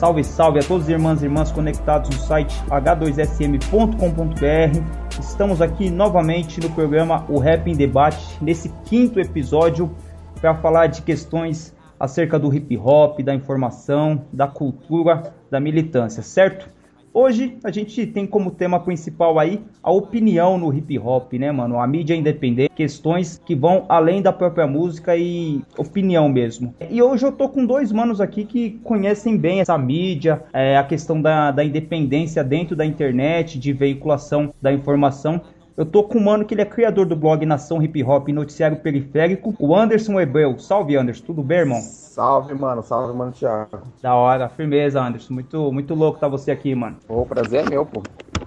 Salve, salve a todos os irmãos e irmãs conectados no site h2sm.com.br. Estamos aqui novamente no programa O Rap em Debate, nesse quinto episódio, para falar de questões acerca do hip hop, da informação, da cultura, da militância, certo? Hoje a gente tem como tema principal aí a opinião no hip hop, né, mano? A mídia independente, questões que vão além da própria música e opinião mesmo. E hoje eu tô com dois manos aqui que conhecem bem essa mídia, é, a questão da, da independência dentro da internet, de veiculação da informação. Eu tô com um mano que ele é criador do blog Nação Hip Hop e Noticiário Periférico, o Anderson Hebreu. Salve, Anderson. Tudo bem, irmão? Salve, mano. Salve, mano, Thiago. Da hora, firmeza, Anderson. Muito, muito louco tá você aqui, mano. O prazer é meu, pô.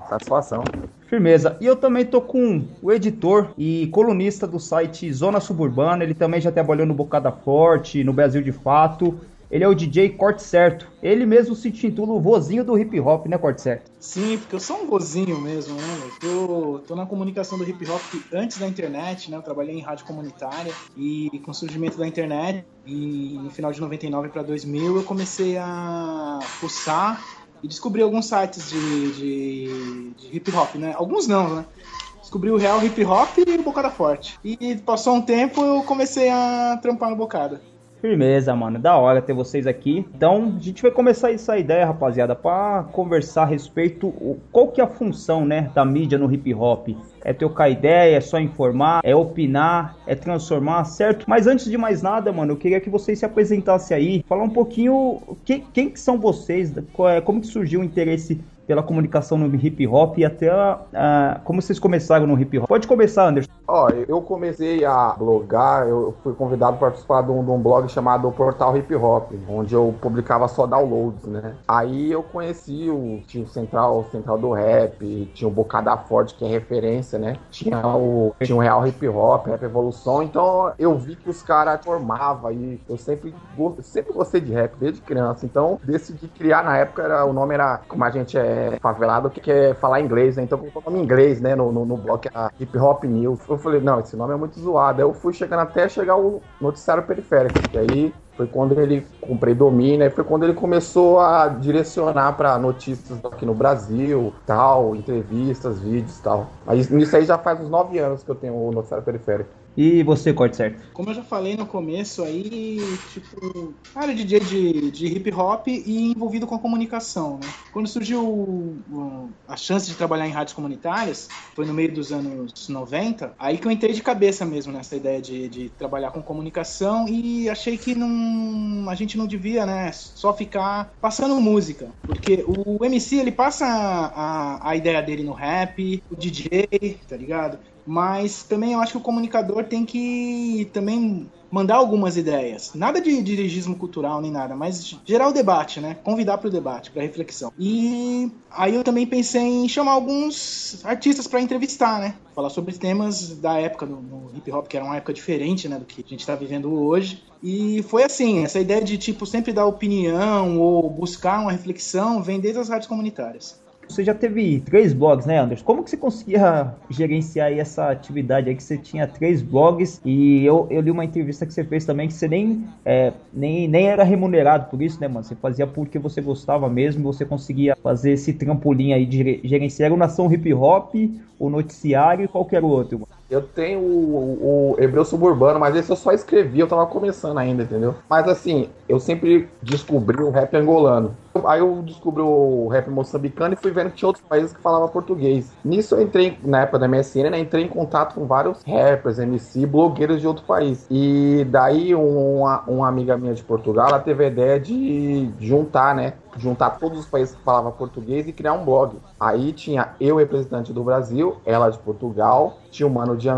Satisfação. Firmeza. E eu também tô com o editor e colunista do site Zona Suburbana. Ele também já trabalhou no Bocada Forte, no Brasil de Fato. Ele é o DJ Corte Certo. Ele mesmo se intitula o vozinho do hip hop, né, Corte Certo? Sim, porque eu sou um vozinho mesmo, né? Eu tô, tô na comunicação do hip hop antes da internet, né? Eu trabalhei em rádio comunitária e com o surgimento da internet, e no final de 99 para 2000, eu comecei a fuçar e descobri alguns sites de, de, de hip hop, né? Alguns não, né? Descobri o real hip hop e o Bocada Forte. E passou um tempo, eu comecei a trampar no Bocada. Firmeza, mano. Da hora ter vocês aqui. Então, a gente vai começar essa ideia, rapaziada, para conversar a respeito qual que é a função, né, da mídia no hip hop. É trocar ideia, é só informar, é opinar, é transformar, certo? Mas antes de mais nada, mano, eu queria que vocês se apresentassem aí, falar um pouquinho quem, quem que são vocês, é- como que surgiu o interesse pela comunicação no hip hop e até ah, como vocês começaram no hip hop. Pode começar, Anderson. Ó, eu comecei a blogar, eu fui convidado para participar de um, de um blog chamado Portal Hip Hop, onde eu publicava só downloads, né? Aí eu conheci o tinha o Central, o Central do Rap, tinha o Bocada Forte, que é referência, né? Tinha o, tinha o Real Hip Hop, Rap Evolução, então eu vi que os caras formavam e eu sempre, sempre gostei de rap desde criança, então decidi criar na época, era, o nome era, como a gente é favelado, que quer falar inglês, né? Então coloquei o nome inglês, né? No, no, no que era Hip Hop News. Eu falei, não, esse nome é muito zoado. Aí eu fui chegando até chegar o noticiário periférico, que aí foi quando ele comprei domínio, aí foi quando ele começou a direcionar para notícias aqui no Brasil, tal, entrevistas, vídeos, tal. Mas nisso aí já faz uns nove anos que eu tenho o noticiário periférico. E você, Corte Certo? Como eu já falei no começo aí, tipo, era DJ de, de hip hop e envolvido com a comunicação, né? Quando surgiu a chance de trabalhar em rádios comunitárias, foi no meio dos anos 90, aí que eu entrei de cabeça mesmo nessa ideia de, de trabalhar com comunicação e achei que não, a gente não devia, né, só ficar passando música, porque o MC ele passa a, a ideia dele no rap, o DJ, tá ligado? Mas também eu acho que o comunicador tem que também mandar algumas ideias. Nada de dirigismo cultural nem nada, mas gerar o debate, né? Convidar para o debate, para reflexão. E aí eu também pensei em chamar alguns artistas para entrevistar, né? Falar sobre temas da época do, hip hop, que era uma época diferente, né, do que a gente está vivendo hoje. E foi assim, essa ideia de tipo sempre dar opinião ou buscar uma reflexão vem desde as rádios comunitárias. Você já teve três blogs, né, Anderson? Como que você conseguia gerenciar essa atividade aí que você tinha três blogs e eu, eu li uma entrevista que você fez também que você nem, é, nem, nem era remunerado por isso, né, mano? Você fazia porque você gostava mesmo você conseguia fazer esse trampolim aí de gere- gerenciar o Nação Hip Hop, o Noticiário e qualquer outro, mano. Eu tenho o, o Hebreu Suburbano, mas esse eu só escrevi, eu tava começando ainda, entendeu? Mas assim, eu sempre descobri o rap angolano. Aí eu descobri o rap moçambicano e fui vendo que tinha outros países que falavam português. Nisso eu entrei, na época da MSN, né, entrei em contato com vários rappers, MC, blogueiros de outro país. E daí uma, uma amiga minha de Portugal, ela teve a ideia de juntar, né, juntar todos os países que falavam português e criar um blog. Aí tinha eu, representante do Brasil, ela de Portugal, tinha o mano de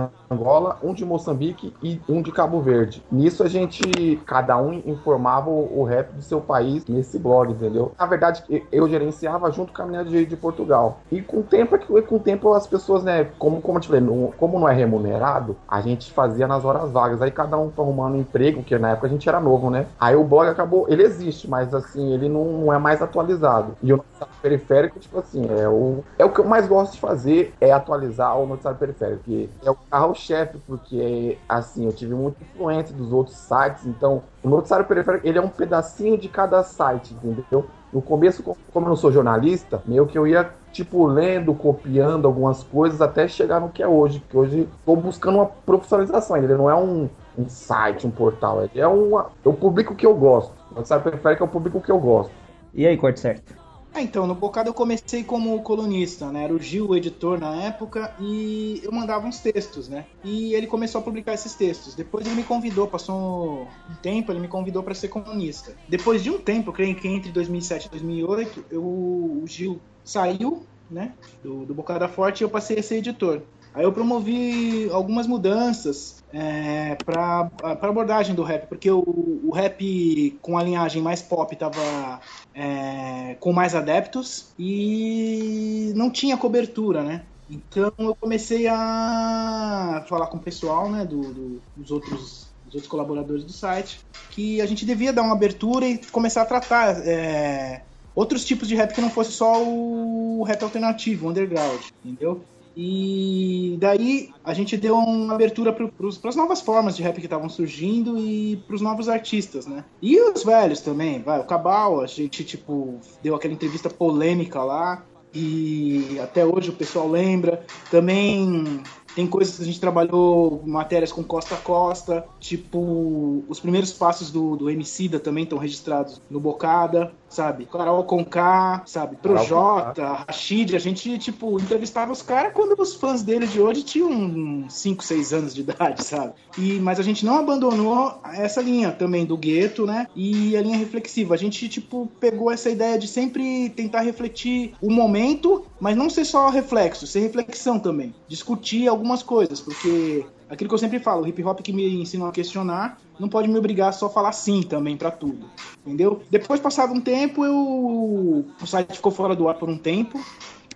um de Moçambique e um de Cabo Verde. Nisso a gente, cada um informava o, o rap do seu país nesse blog, entendeu? Na verdade, eu gerenciava junto com a menina de, de Portugal. E com o tempo, é com o tempo as pessoas, né, como, como te falei, não, como não é remunerado, a gente fazia nas horas vagas. Aí cada um foi arrumando um emprego, porque na época a gente era novo, né? Aí o blog acabou, ele existe, mas assim, ele não, não é mais atualizado. E o noticiário periférico, tipo assim, é o, é o que eu mais gosto de fazer, é atualizar o noticiário periférico, que é o carro-chefe, porque assim, eu tive muita influência dos outros sites, então o noticiário periférico, ele é um pedacinho de cada site, entendeu? No começo, como eu não sou jornalista, meio que eu ia, tipo, lendo, copiando algumas coisas até chegar no que é hoje. Porque hoje estou buscando uma profissionalização. Ele não é um, um site, um portal. Ele é uma. Eu publico o que eu gosto. O noticiário periférico é o público que eu gosto. E aí, corte certo? Ah, então, no Bocado eu comecei como colunista, né? Era o Gil, o editor na época, e eu mandava uns textos, né? E ele começou a publicar esses textos. Depois ele me convidou, passou um tempo, ele me convidou para ser colunista. Depois de um tempo, creio que entre 2007 e 2008, eu, o Gil saiu, né? Do, do Bocada Forte e eu passei a ser editor. Aí eu promovi algumas mudanças é, para abordagem do rap, porque o, o, rap com a linhagem mais pop estava é, com mais adeptos e não tinha cobertura, né? Então eu comecei a falar com o pessoal, né, do, do, dos outros dos outros colaboradores do site, que a gente devia dar uma abertura e começar a tratar é, outros tipos de rap que não fosse só o rap alternativo, underground, entendeu? E daí a gente deu uma abertura para as novas formas de rap que estavam surgindo e para os novos artistas, né? E os velhos também, vai, o Cabal, a gente tipo deu aquela entrevista polêmica lá e até hoje o pessoal lembra. Também tem coisas que a gente trabalhou, matérias com Costa a Costa, tipo, os primeiros passos do, do Emicida também estão registrados no Bocada, sabe? Carol Conká, sabe? Projota, Rashid, a gente, tipo, entrevistava os caras quando os fãs dele de hoje tinham 5, 6 anos de idade, sabe? E, mas a gente não abandonou essa linha também do gueto, né? E a linha reflexiva. A gente, tipo, pegou essa ideia de sempre tentar refletir o momento, mas não ser só reflexo, ser reflexão também. Discutir algumas coisas, porque aquilo que eu sempre falo, o hip hop que me ensinou a questionar não pode me obrigar a só falar sim também para tudo, entendeu? Depois, passado um tempo, eu o site ficou fora do ar por um tempo,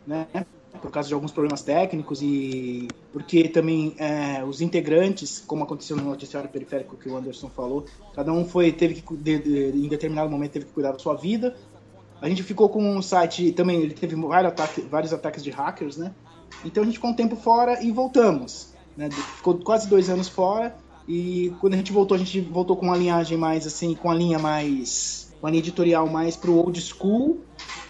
né? Por causa de alguns problemas técnicos e porque também é, os integrantes, como aconteceu no noticiário periférico que o Anderson falou, cada um foi teve que de, de, em determinado momento teve que cuidar da sua vida. A gente ficou com um site também, ele teve vários ataques, vários ataques de hackers, né? Então a gente ficou um tempo fora e voltamos. Né? Ficou quase dois anos fora. E quando a gente voltou, a gente voltou com uma linhagem mais assim, com a linha mais. Uma linha editorial mais pro old school,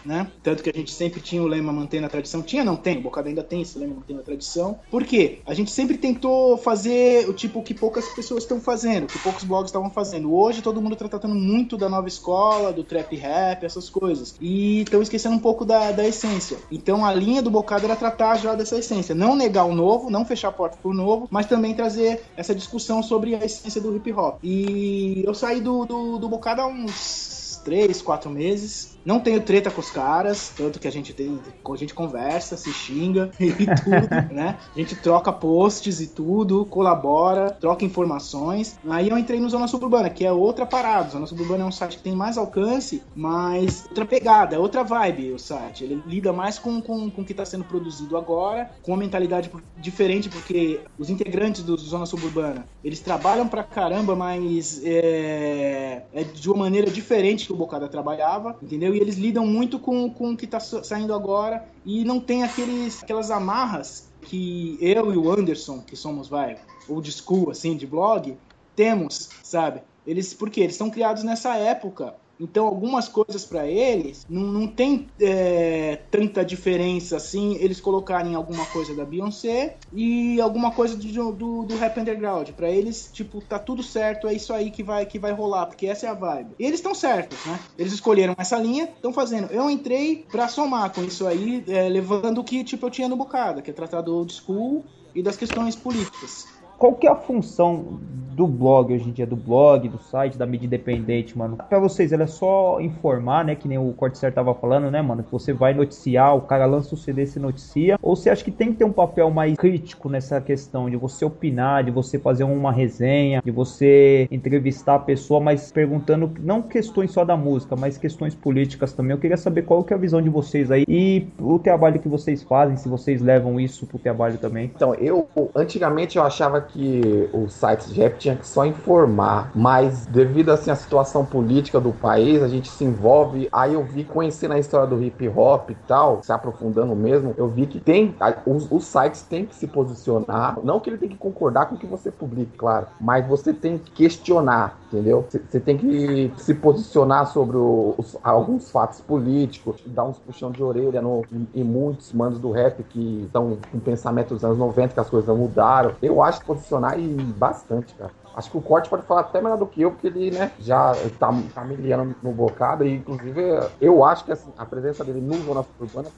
né? Tanto que a gente sempre tinha o lema mantendo a tradição. Tinha, não tem, o Bocada ainda tem esse lema mantendo a tradição. Por quê? A gente sempre tentou fazer o tipo que poucas pessoas estão fazendo, que poucos blogs estavam fazendo. Hoje todo mundo está tratando muito da nova escola, do trap rap, essas coisas. E estão esquecendo um pouco da, da essência. Então a linha do Bocada era tratar já dessa essência. Não negar o novo, não fechar a porta pro novo, mas também trazer essa discussão sobre a essência do hip hop. E eu saí do, do, do Bocada há uns três, quatro meses. Não tenho treta com os caras, tanto que a gente tem, a gente conversa, se xinga e tudo, né? A gente troca posts e tudo, colabora, troca informações. Aí eu entrei no Zona Suburbana, que é outra parada. Zona Suburbana é um site que tem mais alcance, mas outra pegada, outra vibe o site. Ele lida mais com, com, com o que está sendo produzido agora, com uma mentalidade diferente, porque os integrantes do Zona Suburbana, eles trabalham pra caramba, mas é, é de uma maneira diferente que o Bocada trabalhava, entendeu? E eles lidam muito com, com o que está saindo agora. E não tem aqueles, aquelas amarras que eu e o Anderson, que somos, vai, old school, assim, de blog, temos, sabe? Eles, porque eles são criados nessa época então, algumas coisas para eles não, não tem é, tanta diferença assim eles colocarem alguma coisa da Beyoncé e alguma coisa do, do, do rap underground. Para eles, tipo, tá tudo certo, é isso aí que vai, que vai rolar, porque essa é a vibe. E eles estão certos, né? Eles escolheram essa linha, estão fazendo. Eu entrei para somar com isso aí, é, levando o que tipo, eu tinha no bocado, que é tratar do old school e das questões políticas. Qual que é a função do blog hoje em dia, do blog, do site, da mídia independente, mano. Pra vocês, ela é só informar, né? Que nem o Corticer tava falando, né, mano? Que você vai noticiar, o cara lança o CD se noticia. Ou você acha que tem que ter um papel mais crítico nessa questão de você opinar, de você fazer uma resenha, de você entrevistar a pessoa, mas perguntando não questões só da música, mas questões políticas também. Eu queria saber qual que é a visão de vocês aí e o trabalho que vocês fazem, se vocês levam isso pro trabalho também. Então, eu antigamente eu achava que os sites de rap tinha que só informar, mas devido assim à situação política do país, a gente se envolve. Aí eu vi conhecendo a história do hip hop e tal, se aprofundando mesmo, eu vi que tem os, os sites têm que se posicionar, não que ele tem que concordar com o que você publique, claro, mas você tem que questionar, entendeu? Você tem que se posicionar sobre os, alguns fatos políticos, dar uns puxão de orelha no, em, em muitos manos do rap que estão com pensamento dos anos 90 que as coisas mudaram. Eu acho que posicionar e bastante, cara. Acho que o Corte pode falar até melhor do que eu, porque ele, né, já tá, tá miliano no bocado. E, inclusive, eu acho que assim, a presença dele no Zona Urbana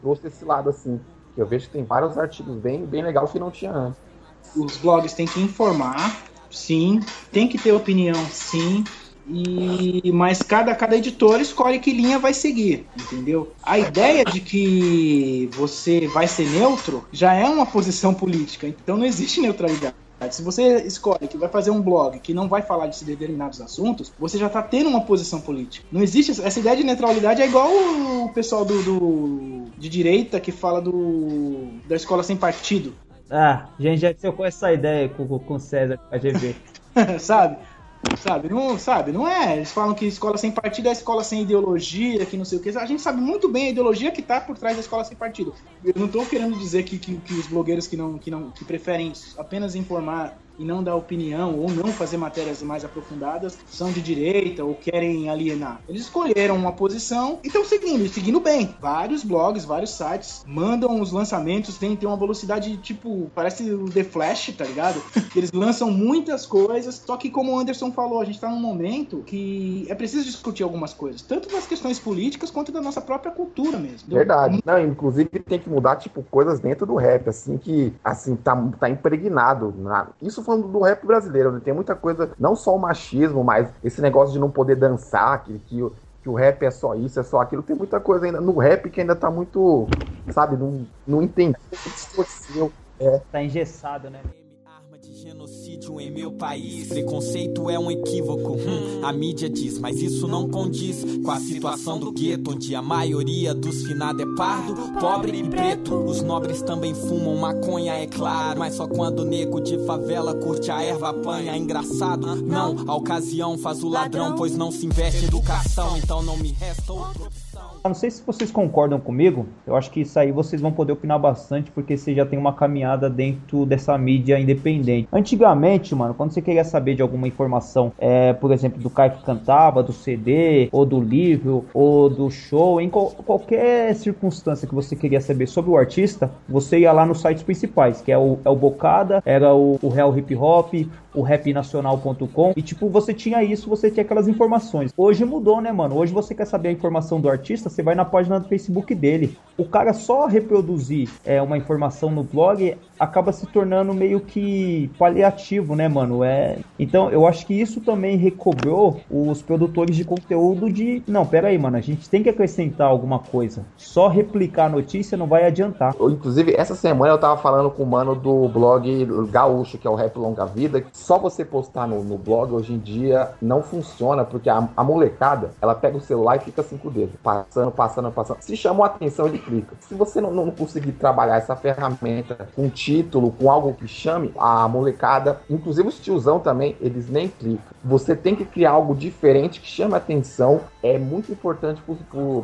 trouxe esse lado, assim. Que eu vejo que tem vários artigos bem, bem legais que não tinha antes. Os blogs têm que informar, sim. Tem que ter opinião, sim. E, mas cada, cada editor escolhe que linha vai seguir, entendeu? A ideia de que você vai ser neutro já é uma posição política, então não existe neutralidade. Se você escolhe que vai fazer um blog que não vai falar de determinados assuntos, você já está tendo uma posição política. Não existe essa ideia de neutralidade é igual o pessoal do, do de direita que fala do da escola sem partido. Ah, gente já com essa ideia com o César KGB. Sabe? Sabe, não, sabe, não é. Eles falam que escola sem partido é escola sem ideologia, que não sei o que. A gente sabe muito bem a ideologia que está por trás da escola sem partido. Eu não estou querendo dizer que, que, que, os blogueiros que não, que não que preferem apenas informar e não dar opinião ou não fazer matérias mais aprofundadas são de direita ou querem alienar. Eles escolheram uma posição e estão seguindo, seguindo bem. Vários blogs, vários sites mandam os lançamentos, tem, tem uma velocidade tipo, parece o The Flash, tá ligado? Eles lançam muitas coisas, só que como o Anderson falou, a gente tá num momento que é preciso discutir algumas coisas, tanto das questões políticas quanto da nossa própria cultura mesmo. Verdade. Não, inclusive tem que mudar, tipo, coisas dentro do rap, assim, que, assim, tá, tá impregnado. Na... Isso falando do rap brasileiro, né? Tem muita coisa, não só o machismo, mas esse negócio de não poder dançar, que, que, que o rap é só isso, é só aquilo. Tem muita coisa ainda no rap que ainda tá muito, sabe, não, não entende, distorceu. É. Tá engessado, né? Genocídio em meu país. Preconceito é um equívoco, hum, a mídia diz, mas isso não condiz com a situação do gueto, onde a maioria dos finados é pardo, pobre e preto. Os nobres também fumam maconha, é claro, mas só quando o nego de favela curte a erva apanha. Engraçado, não, a ocasião faz o ladrão, pois não se investe em educação, então não me resta outra opção. Não sei se vocês concordam comigo, eu acho que isso aí vocês vão poder opinar bastante, porque você já tem uma caminhada dentro dessa mídia independente. Antigamente, mano, quando você queria saber de alguma informação, é, por exemplo, do Caio que cantava, do CD, ou do livro, ou do show, em qualquer circunstância que você queria saber sobre o artista, você ia lá nos sites principais, que é o, é o Bocada, era o, o Real Hip Hop, o rapnacional.com e tipo, você tinha isso, você tinha aquelas informações. Hoje mudou, né, mano? Hoje você quer saber a informação do artista, você vai na página do Facebook dele. O cara só reproduzir é, uma informação no blog acaba se tornando meio que paliativo, né, mano? É... Então eu acho que isso também recobrou os produtores de conteúdo de. Não, pera aí, mano, a gente tem que acrescentar alguma coisa. Só replicar a notícia não vai adiantar. Inclusive, essa semana eu tava falando com o mano do blog Gaúcho, que é o Rap Longa Vida, só você postar no, no blog hoje em dia não funciona, porque a, a, molecada, ela pega o celular e fica cinco dedos, passando, passando, passando. Se chamou a atenção, ele clica. Se você não, não conseguir trabalhar essa ferramenta com título, com algo que chame, a molecada, inclusive os tiozão também, eles nem clicam. Você tem que criar algo diferente que chame a atenção, é muito importante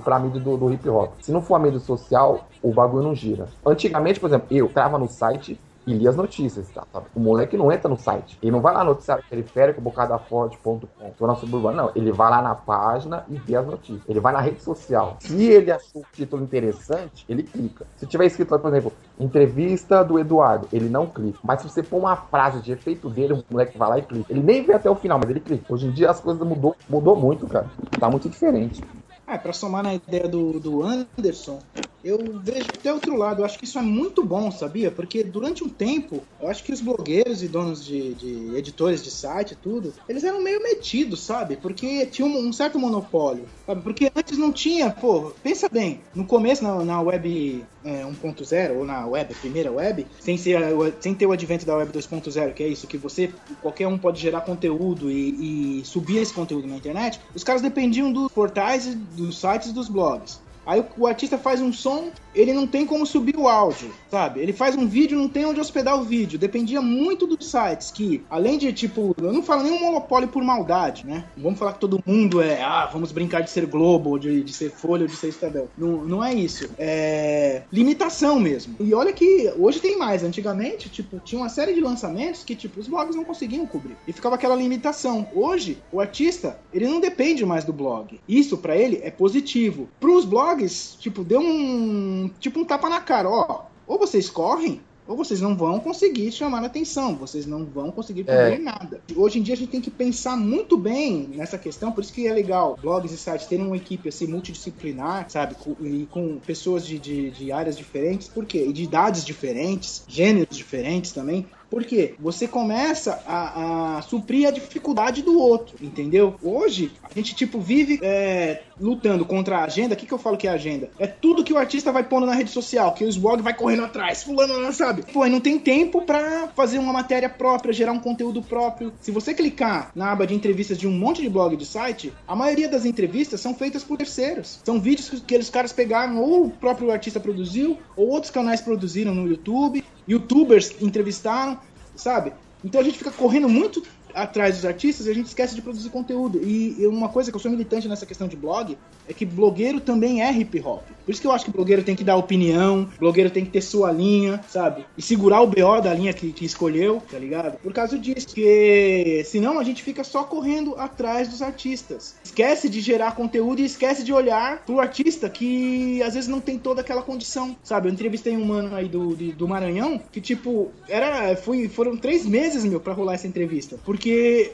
para a mídia do, do hip hop. Se não for a mídia social, o bagulho não gira. Antigamente, por exemplo, eu tava no site, e li as notícias, tá? O moleque não entra no site. Ele não vai lá no noticiário periférico, bocadaforte.com, zona suburbana, não. Ele vai lá na página e vê as notícias. Ele vai na rede social. Se ele achou o título interessante, ele clica. Se tiver escrito lá, por exemplo, entrevista do Eduardo, ele não clica. Mas se você pôr uma frase de efeito dele, o moleque vai lá e clica. Ele nem vê até o final, mas ele clica. Hoje em dia as coisas mudou, mudou muito, cara. Tá muito diferente. É, pra somar na ideia do, do Anderson, eu vejo até outro lado. Eu acho que isso é muito bom, sabia? Porque durante um tempo, eu acho que os blogueiros e donos de, de editores de site e tudo, eles eram meio metidos, sabe? Porque tinha um, um certo monopólio, sabe? Porque antes não tinha, pô, pensa bem, no começo na, na web é, 1.0 ou na web, primeira web, sem, ser, sem ter o advento da web 2.0, que é isso, que você, qualquer um pode gerar conteúdo e, e subir esse conteúdo na internet, os caras dependiam dos portais, dos sites e dos blogs. Aí o artista faz um som, ele não tem como subir o áudio, sabe? Ele faz um vídeo, não tem onde hospedar o vídeo. Dependia muito dos sites que, além de, tipo, eu não falo nenhum monopólio por maldade, né? Não vamos falar que todo mundo é, ah, vamos brincar de ser Globo, de, de ser Folha, ou de ser Estadão. Não, não é isso. É limitação mesmo. E olha que hoje tem mais. Antigamente, tipo, tinha uma série de lançamentos que, tipo, os blogs não conseguiam cobrir. E ficava aquela limitação. Hoje, o artista, ele não depende mais do blog. Isso, para ele, é positivo. Para os blogs, tipo, deu um. Tipo um tapa na cara, ó. Ou vocês correm, ou vocês não vão conseguir chamar a atenção, vocês não vão conseguir cobrir é. nada. Hoje em dia a gente tem que pensar muito bem nessa questão, por isso que é legal blogs e sites terem uma equipe assim multidisciplinar, sabe, com, e com pessoas de, de, de áreas diferentes, por quê? E de idades diferentes, gêneros diferentes também, porque você começa a, a, suprir a dificuldade do outro, entendeu? Hoje, a gente, tipo, vive é, lutando contra a agenda. O que, que eu falo que é agenda? É tudo que o artista vai pondo na rede social, que os blogs vai correndo atrás, fulano não sabe. Pô, não tem tempo para fazer uma matéria própria, gerar um conteúdo próprio. Se você clicar na aba de entrevistas de um monte de blog de site, a maioria das entrevistas são feitas por terceiros. São vídeos que aqueles caras pegaram, ou o próprio artista produziu, ou outros canais produziram no YouTube youtubers entrevistaram, sabe? Então a gente fica correndo muito atrás dos artistas e a gente esquece de produzir conteúdo. E uma coisa que eu sou militante nessa questão de blog é que blogueiro também é hip hop. Por isso que eu acho que blogueiro tem que dar opinião, blogueiro tem que ter sua linha, sabe? E segurar o BO da linha que, que escolheu, tá ligado? Por causa disso. Porque senão a gente fica só correndo atrás dos artistas. Esquece de gerar conteúdo e esquece de olhar pro artista que às vezes não tem toda aquela condição, sabe? Eu entrevistei um mano aí do, do Maranhão que, tipo, era. Fui, foram três meses, meu, pra rolar essa entrevista. Porque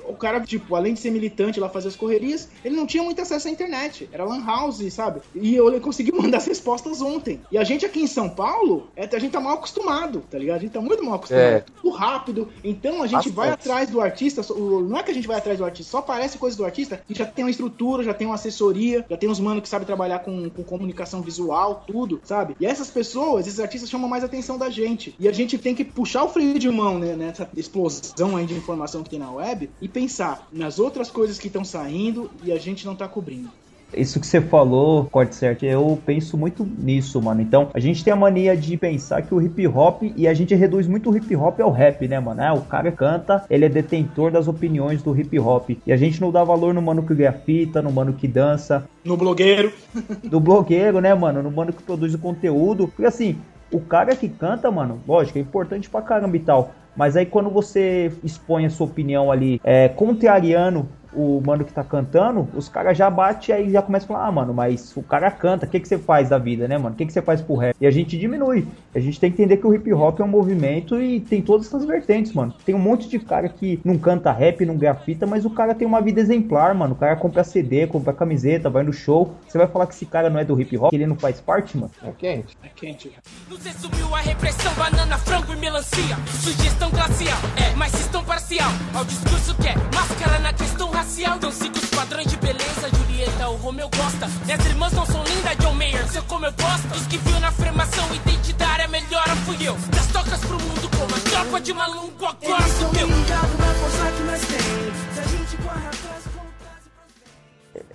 o cara, tipo, além de ser militante lá fazer as correrias, ele não tinha muito acesso à internet. Era lan house, sabe? E eu consegui mandar as respostas ontem. E a gente aqui em São Paulo, é, a gente tá mal acostumado, tá ligado? A gente tá muito mal acostumado. É. Tudo rápido. Então a gente vai atrás do artista. Não é que a gente vai atrás do artista, só aparece coisa do artista que já tem uma estrutura, já tem uma assessoria, já tem uns manos que sabem trabalhar com, com comunicação visual, tudo, sabe? E essas pessoas, esses artistas chamam mais atenção da gente. E a gente tem que puxar o freio de mão, né, nessa explosão aí de informação que tem na web e pensar nas outras coisas que estão saindo e a gente não tá cobrindo. Isso que você falou, corte certo, eu penso muito nisso, mano. Então, a gente tem a mania de pensar que o hip hop, e a gente reduz muito o hip hop ao rap, né, mano? Ah, o cara canta, ele é detentor das opiniões do hip hop. E a gente não dá valor no mano que grafita, no mano que dança. No blogueiro. no blogueiro, né, mano? No mano que produz o conteúdo. Porque assim, o cara que canta, mano, lógico, é importante pra caramba e tal. Mas aí quando você expõe a sua opinião ali é, contrariando o mano que tá cantando, os caras já bate aí já começam a falar, ah, mano, mas o cara canta, o que, que você faz da vida, né, mano? O que, que você faz pro rap? E a gente diminui. A gente tem que entender que o hip hop é um movimento e tem todas essas vertentes, mano. Tem um monte de cara que não canta rap, não grafita, mas o cara tem uma vida exemplar, mano. O cara compra CD, compra camiseta, vai no show. Você vai falar que esse cara não é do hip hop, que ele não faz parte, mano? É quente. É quente. Você subiu a repressão, banana, frango e melancia. Sugestão glacial, é, mas estão parcial. Ao discurso que é máscara na questão racial Então sigo os padrões de beleza, Julieta, o Romeu gosta. Minhas irmãs não são lindas, John Mayer, seu como eu gosto. Os que viu na afirmação identitária, melhor fui eu. Das tocas pro mundo como a tropa de maluco, agora sou eu. na força que nós tem.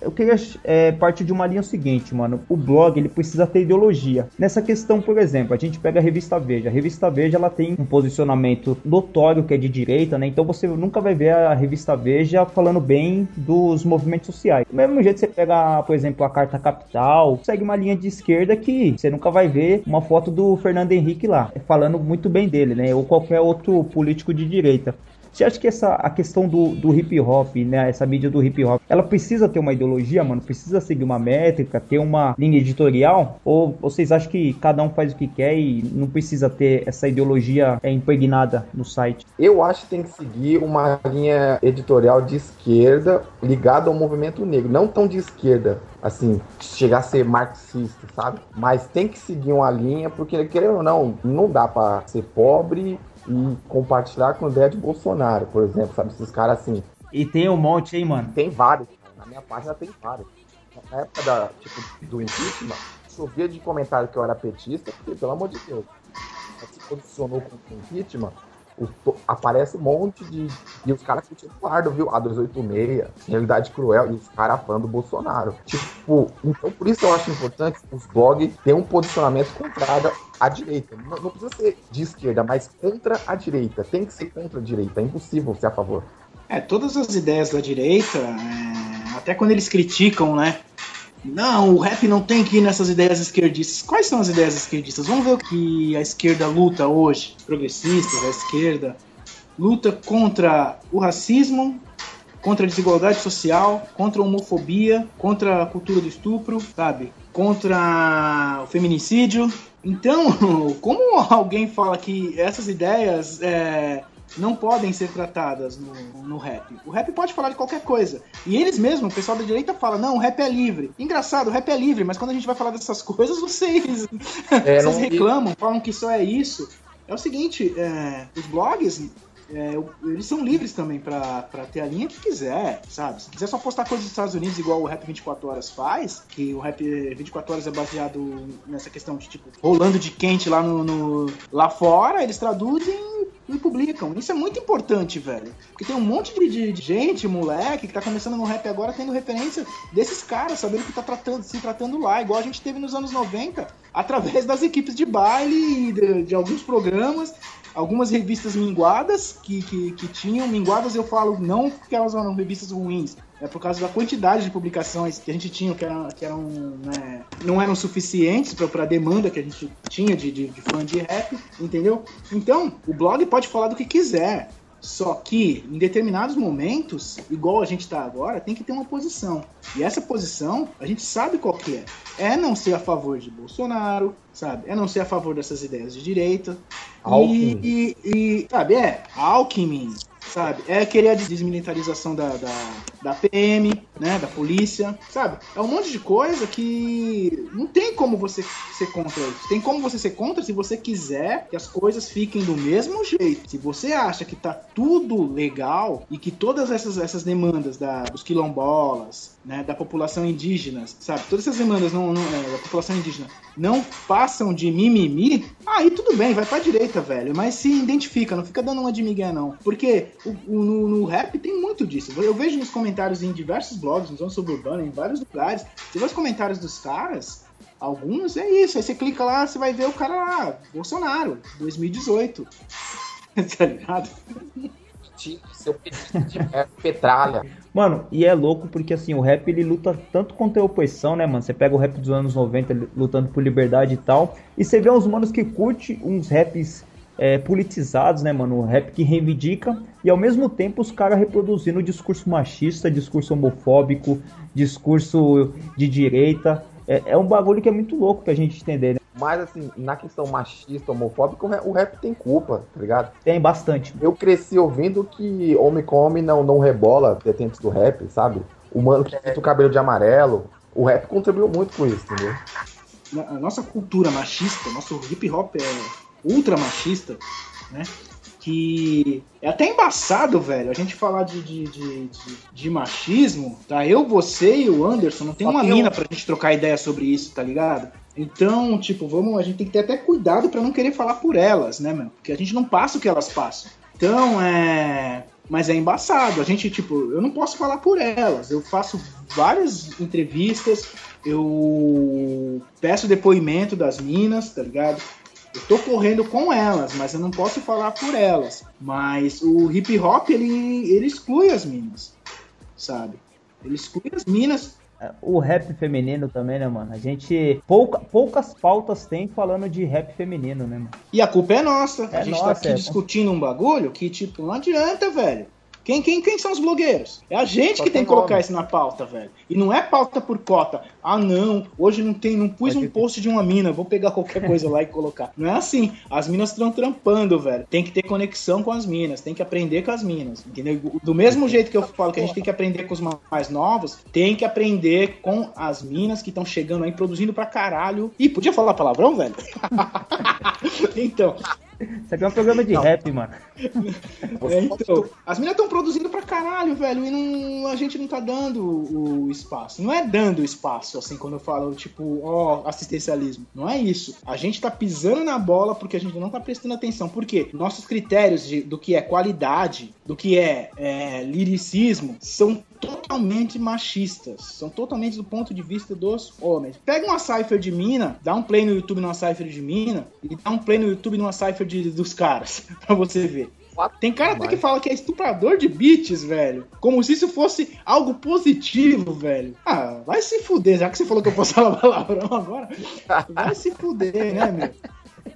Eu queria é, partir de uma linha seguinte, mano. O blog ele precisa ter ideologia. Nessa questão, por exemplo, a gente pega a revista Veja. A revista Veja ela tem um posicionamento notório que é de direita, né? Então você nunca vai ver a revista Veja falando bem dos movimentos sociais. Do mesmo jeito você pega, por exemplo, a Carta Capital, segue uma linha de esquerda que você nunca vai ver uma foto do Fernando Henrique lá falando muito bem dele, né? Ou qualquer outro político de direita. Você acha que essa a questão do, do hip hop, né, essa mídia do hip hop, ela precisa ter uma ideologia, mano? Precisa seguir uma métrica, ter uma linha editorial? Ou vocês acham que cada um faz o que quer e não precisa ter essa ideologia é, impregnada no site? Eu acho que tem que seguir uma linha editorial de esquerda ligada ao movimento negro, não tão de esquerda, assim, chegar a ser marxista, sabe? Mas tem que seguir uma linha, porque querendo ou não, não dá para ser pobre e compartilhar com a ideia de Bolsonaro, por exemplo, sabe? Esses caras assim. E tem um monte, hein, mano? Tem vários. Na minha página tem vários. Na época da, tipo, do impeachment, chovia de comentário que eu era petista, porque, pelo amor de Deus, se posicionou com o impeachment, aparece um monte de. E os caras curtindo fardo, viu? A286, Realidade Cruel, e os caras fã do Bolsonaro. Tipo, então por isso eu acho importante os blogs ter um posicionamento contrário à direita. Não, não, precisa ser de esquerda, mas contra a direita. Tem que ser contra a direita. É impossível ser a favor. É, todas as ideias da direita, é... até quando eles criticam, né? Não, o rap não tem que ir nessas ideias esquerdistas. Quais são as ideias esquerdistas? Vamos ver o que a esquerda luta hoje. Progressistas, a esquerda luta contra o racismo, contra a desigualdade social, contra a homofobia, contra a cultura do estupro, sabe? Contra o feminicídio. Então, como alguém fala que essas ideias é, não podem ser tratadas no, no rap. O rap pode falar de qualquer coisa. E eles mesmos, o pessoal da direita fala, não, o rap é livre. Engraçado, o rap é livre, mas quando a gente vai falar dessas coisas, vocês, é, vocês reclamam, falam que só é isso. É o seguinte, é, os blogs é, eles são livres também para ter a linha que quiser, sabe? Se quiser só postar coisas dos Estados Unidos igual o Rap 24 Horas faz, que o Rap 24 Horas é baseado nessa questão de, tipo, rolando de quente lá, no, no lá fora, eles traduzem e publicam. Isso é muito importante, velho. Porque tem um monte de, de, gente, moleque, que tá começando no rap agora, tendo referência desses caras, sabendo que tá tratando, se tratando lá, igual a gente teve nos anos 90, através das equipes de baile e de, de alguns programas algumas revistas minguadas que, que, que tinham. Minguadas eu falo não porque elas eram revistas ruins, é por causa da quantidade de publicações que a gente tinha, que eram, que eram né, não eram suficientes para a demanda que a gente tinha de, de, de fã de rap, entendeu? Então, o blog pode falar do que quiser. Só que, em determinados momentos, igual a gente está agora, tem que ter uma posição. E essa posição, a gente sabe qual que é. É não ser a favor de Bolsonaro, sabe? É não ser a favor dessas ideias de direita. Alckmin. E, e, e sabe, é, Alckmin, sabe? É querer a desmilitarização da, da, da, PM, né? Da polícia, sabe? É um monte de coisa que não tem como você ser contra isso. Tem como você ser contra se você quiser que as coisas fiquem do mesmo jeito. Se você acha que tá tudo legal e que todas essas, essas demandas da, dos quilombolas, né, da população indígena, sabe? Todas essas demandas não, não, é, da população indígena não passam de mimimi, aí tudo bem, vai pra direita, velho. Mas se identifica, não fica dando uma de migué, não. Porque o, o, no, no, rap tem muito disso. Eu vejo nos comentários em diversos blogs, no Zona Suburbana, em vários lugares. Você vê os comentários dos caras, alguns é isso. Aí você clica lá, você vai ver o cara lá, Bolsonaro, 2018. tá ligado? seu de petralha. Mano, e é louco porque assim, o rap ele luta tanto contra a opressão, né, mano? Você pega o rap dos anos 90 lutando por liberdade e tal, e você vê uns manos que curte uns raps é, politizados, né, mano? Um rap que reivindica e ao mesmo tempo os caras reproduzindo discurso machista, discurso homofóbico, discurso de direita. É, é, um bagulho que é muito louco pra gente entender, né? Mas, assim, na questão machista, homofóbica, o rap tem culpa, tá ligado? Tem bastante. Eu cresci ouvindo que homem com homem não, não rebola detentos do rap, sabe? O mano que pinta o cabelo de amarelo. O rap contribuiu muito com isso, entendeu? A nossa cultura machista, nosso hip hop é ultra machista, né? Que é até embaçado, velho, a gente falar de, de, de, de, de machismo, tá? Eu, você e o Anderson, não tem Só uma mina eu... pra gente trocar ideia sobre isso, tá ligado? Então, tipo, vamos, a gente tem que ter até cuidado para não querer falar por elas, né, mano? Porque a gente não passa o que elas passam. Então, é. Mas é embaçado. A gente, tipo, eu não posso falar por elas. Eu faço várias entrevistas, eu peço depoimento das minas, tá ligado? Eu tô correndo com elas, mas eu não posso falar por elas. Mas o hip hop, ele, ele exclui as minas, sabe? Ele exclui as minas o rap feminino também, né, mano? A gente. Pouca, poucas pautas tem falando de rap feminino, né, mano? E a culpa é nossa. É a gente nossa, tá aqui é. discutindo um bagulho que, tipo, não adianta, velho. Quem, quem, quem são os blogueiros? É a gente que tem que colocar isso na pauta, velho. E não é pauta por cota. Ah, não, hoje não tem, não pus um post de uma mina, vou pegar qualquer coisa lá e colocar. Não é assim. As minas estão trampando, velho. Tem que ter conexão com as minas, tem que aprender com as minas, entendeu? Do mesmo jeito que eu falo que a gente tem que aprender com os mais novos, tem que aprender com as minas que estão chegando aí produzindo pra caralho. Ih, podia falar palavrão, velho? então, Isso aqui é um programa de rap, mano. é, então, as meninas estão produzindo pra caralho, velho, e não, a gente não tá dando o, espaço. Não é dando espaço, assim, quando eu falo, tipo, ó, assistencialismo. Não é isso. A gente tá pisando na bola porque a gente não tá prestando atenção. Por quê? Nossos critérios de- do que é qualidade, do que é, é, liricismo, são totalmente machistas. São totalmente do ponto de vista dos homens. Pega uma cipher de mina, dá um play no YouTube numa cipher de mina, e dá um play no YouTube numa cipher de, dos caras, pra você ver. Tem cara até que fala que é estuprador de beats, velho. Como se isso fosse algo positivo, velho. Ah, vai se fuder, já que você falou que eu posso falar palavrão agora. Vai se fuder, né, meu?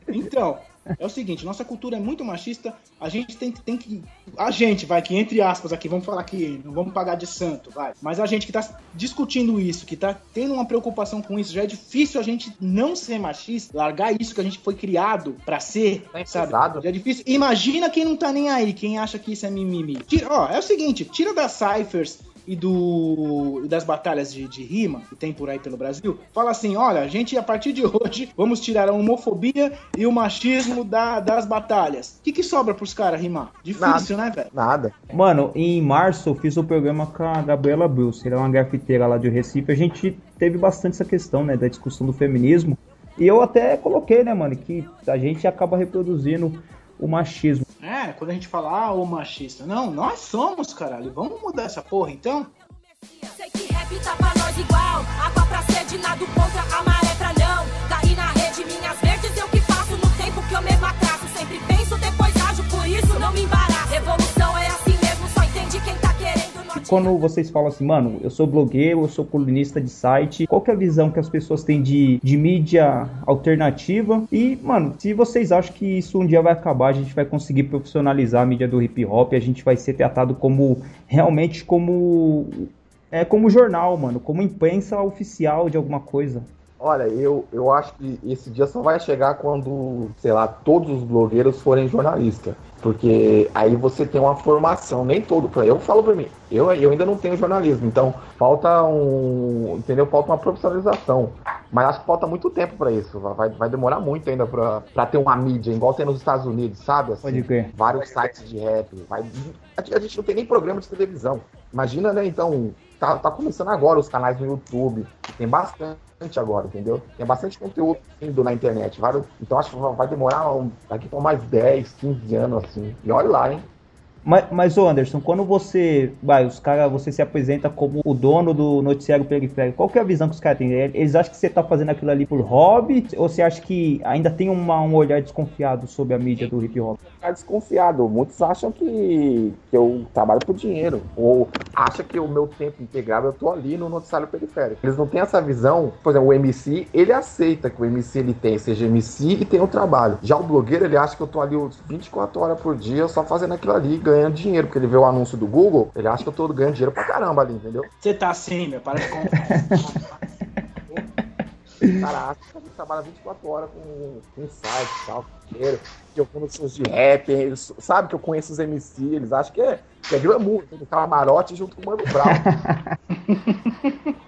Então, é o seguinte, nossa cultura é muito machista, a gente tem, que- tem que. A gente, vai, que entre aspas aqui, vamos falar que não vamos pagar de santo, vai. Mas a gente que tá discutindo isso, que tá tendo uma preocupação com isso, já é difícil a gente não ser machista, largar isso que a gente foi criado pra ser, É sabe? Já é difícil. Imagina quem não tá nem aí, quem acha que isso é mimimi. Tira, ó, é o seguinte, tira das ciphers e do e das batalhas de, de rima que tem por aí pelo Brasil, fala assim, olha, a gente a partir de hoje vamos tirar a homofobia e o machismo da- das batalhas. O que, que sobra pros caras rimar? Difícil, né, velho? Nada. Mano, em março eu fiz o programa com a Gabriela Bruce, ela é uma grafiteira lá de Recife. A gente teve bastante essa questão, né, da discussão do feminismo. E eu até coloquei, né, mano, que a gente acaba reproduzindo o machismo. É, quando a gente fala, ah, o machista. Não, nós somos, caralho. Vamos mudar essa porra, então? Sei que rap tá pra nós igual. Água pra sede, nado contra a maré pra não. Cair na rede, minhas verdes eu que faço no tempo que eu mesmo atraso. Sempre penso, depois ajo, por isso não me embaraço. Quando vocês falam assim, mano, eu sou blogueiro, eu sou colunista de site, qual que é a visão que as pessoas têm de, de mídia alternativa? E, mano, se vocês acham que isso um dia vai acabar, a gente vai conseguir profissionalizar a mídia do hip hop, a gente vai ser tratado como realmente como é como jornal, mano, como imprensa oficial de alguma coisa. Olha, eu, eu acho que esse dia só vai chegar quando, sei lá, todos os blogueiros forem jornalistas. Porque aí você tem uma formação, nem todo. Eu falo pra mim, eu, eu ainda não tenho jornalismo, então falta um. Entendeu? Falta uma profissionalização. Mas acho que falta muito tempo pra isso. Vai, vai demorar muito ainda pra, pra ter uma mídia, igual tem nos Estados Unidos, sabe? Assim, Pode crer. vários sites de rap. Vai, a gente não tem nem programa de televisão. Imagina, né? Então, tá, tá começando agora os canais no YouTube. Tem bastante agora, entendeu? Tem bastante conteúdo indo na internet. Vários, então acho que vai demorar um, daqui mais 10, 15 anos, assim. E olha lá, hein? Mas, mas ô Anderson, quando você vai, os caras, você se apresenta como o dono do noticiário periférico, qual que é a visão que os caras têm? Eles acham que você tá fazendo aquilo ali por hobby? Ou você acha que ainda tem uma, um olhar desconfiado sobre a mídia do hip hop? Ficar desconfiado. Muitos acham que, que eu trabalho por dinheiro. Ou acham que o meu tempo integral eu tô ali no noticiário periférico. Eles não têm essa visão. Por exemplo, o MC, ele aceita que o MC ele tem, seja MC e tem o trabalho. Já o blogueiro, ele acha que eu tô ali os 24 horas por dia só fazendo aquilo ali, ganhando dinheiro. Porque ele vê o anúncio do Google, ele acha que eu tô ganhando dinheiro pra caramba ali, entendeu? Você tá assim, meu, para de com... O cara acha que a gente trabalha 24 horas com, com site e tal, dinheiro, que eu conheço shows de rap, eles, sabe que eu conheço os MC, eles acham que é, que é glamour, tem camarote junto com o Mano Brown.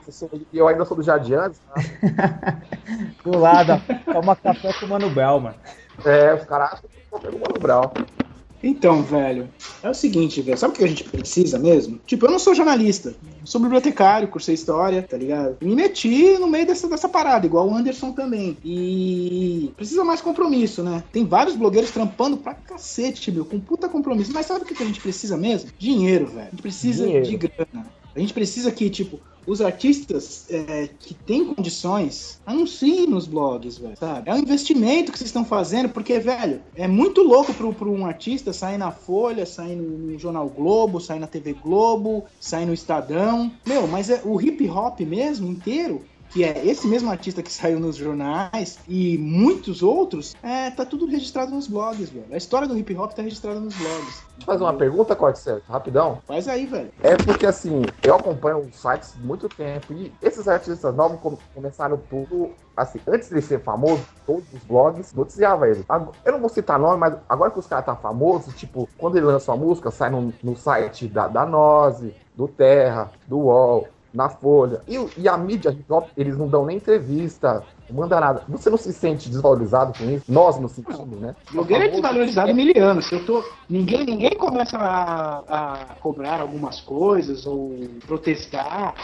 Eu sou- eu ainda sou do Jadianes, tá? Do lado, toma café com o Mano Brown, mano. É, os caras acham que eu tô pelo Mano Brown. Então, velho, é o seguinte, velho, sabe o que a gente precisa mesmo? Tipo, eu não sou jornalista, sou bibliotecário, cursei história, tá ligado? Me meti no meio dessa, dessa parada, igual o Anderson também. E precisa mais compromisso, né? Tem vários blogueiros trampando pra cacete, meu, com puta compromisso. Mas sabe o que que a gente precisa mesmo? Dinheiro, velho. A gente precisa Dinheiro. de grana. A gente precisa que, tipo, os artistas é, que têm condições anunciem nos blogs, velho, sabe? É um investimento que vocês estão fazendo, porque, velho, é muito louco pro, pro um artista sair na Folha, sair no, no Jornal Globo, sair na TV Globo, sair no Estadão. Meu, mas é, o hip hop mesmo, inteiro, que é esse mesmo artista que saiu nos jornais e muitos outros, é, tá tudo registrado nos blogs, velho. A história do hip hop tá registrada nos blogs. Faz uma pergunta, Corte Certo, rapidão. Faz aí, velho. É porque assim, eu acompanho os sites há muito tempo e esses artistas novos com- começaram tudo assim, antes de ser famoso, todos os blogs noticiavam ele. Eu não vou citar nome, mas agora que os caras tá famosos, tipo, quando ele lança uma música, sai no, no site da, da Nose, do Terra, do UOL, na Folha. E, e a mídia eles não dão nem entrevista, não manda nada. Você não se sente desvalorizado com isso? Nós não sentimos, né? Blogueiro é desvalorizado miliano. Se eu tô. Ninguém, ninguém começa a, a cobrar algumas coisas ou protestar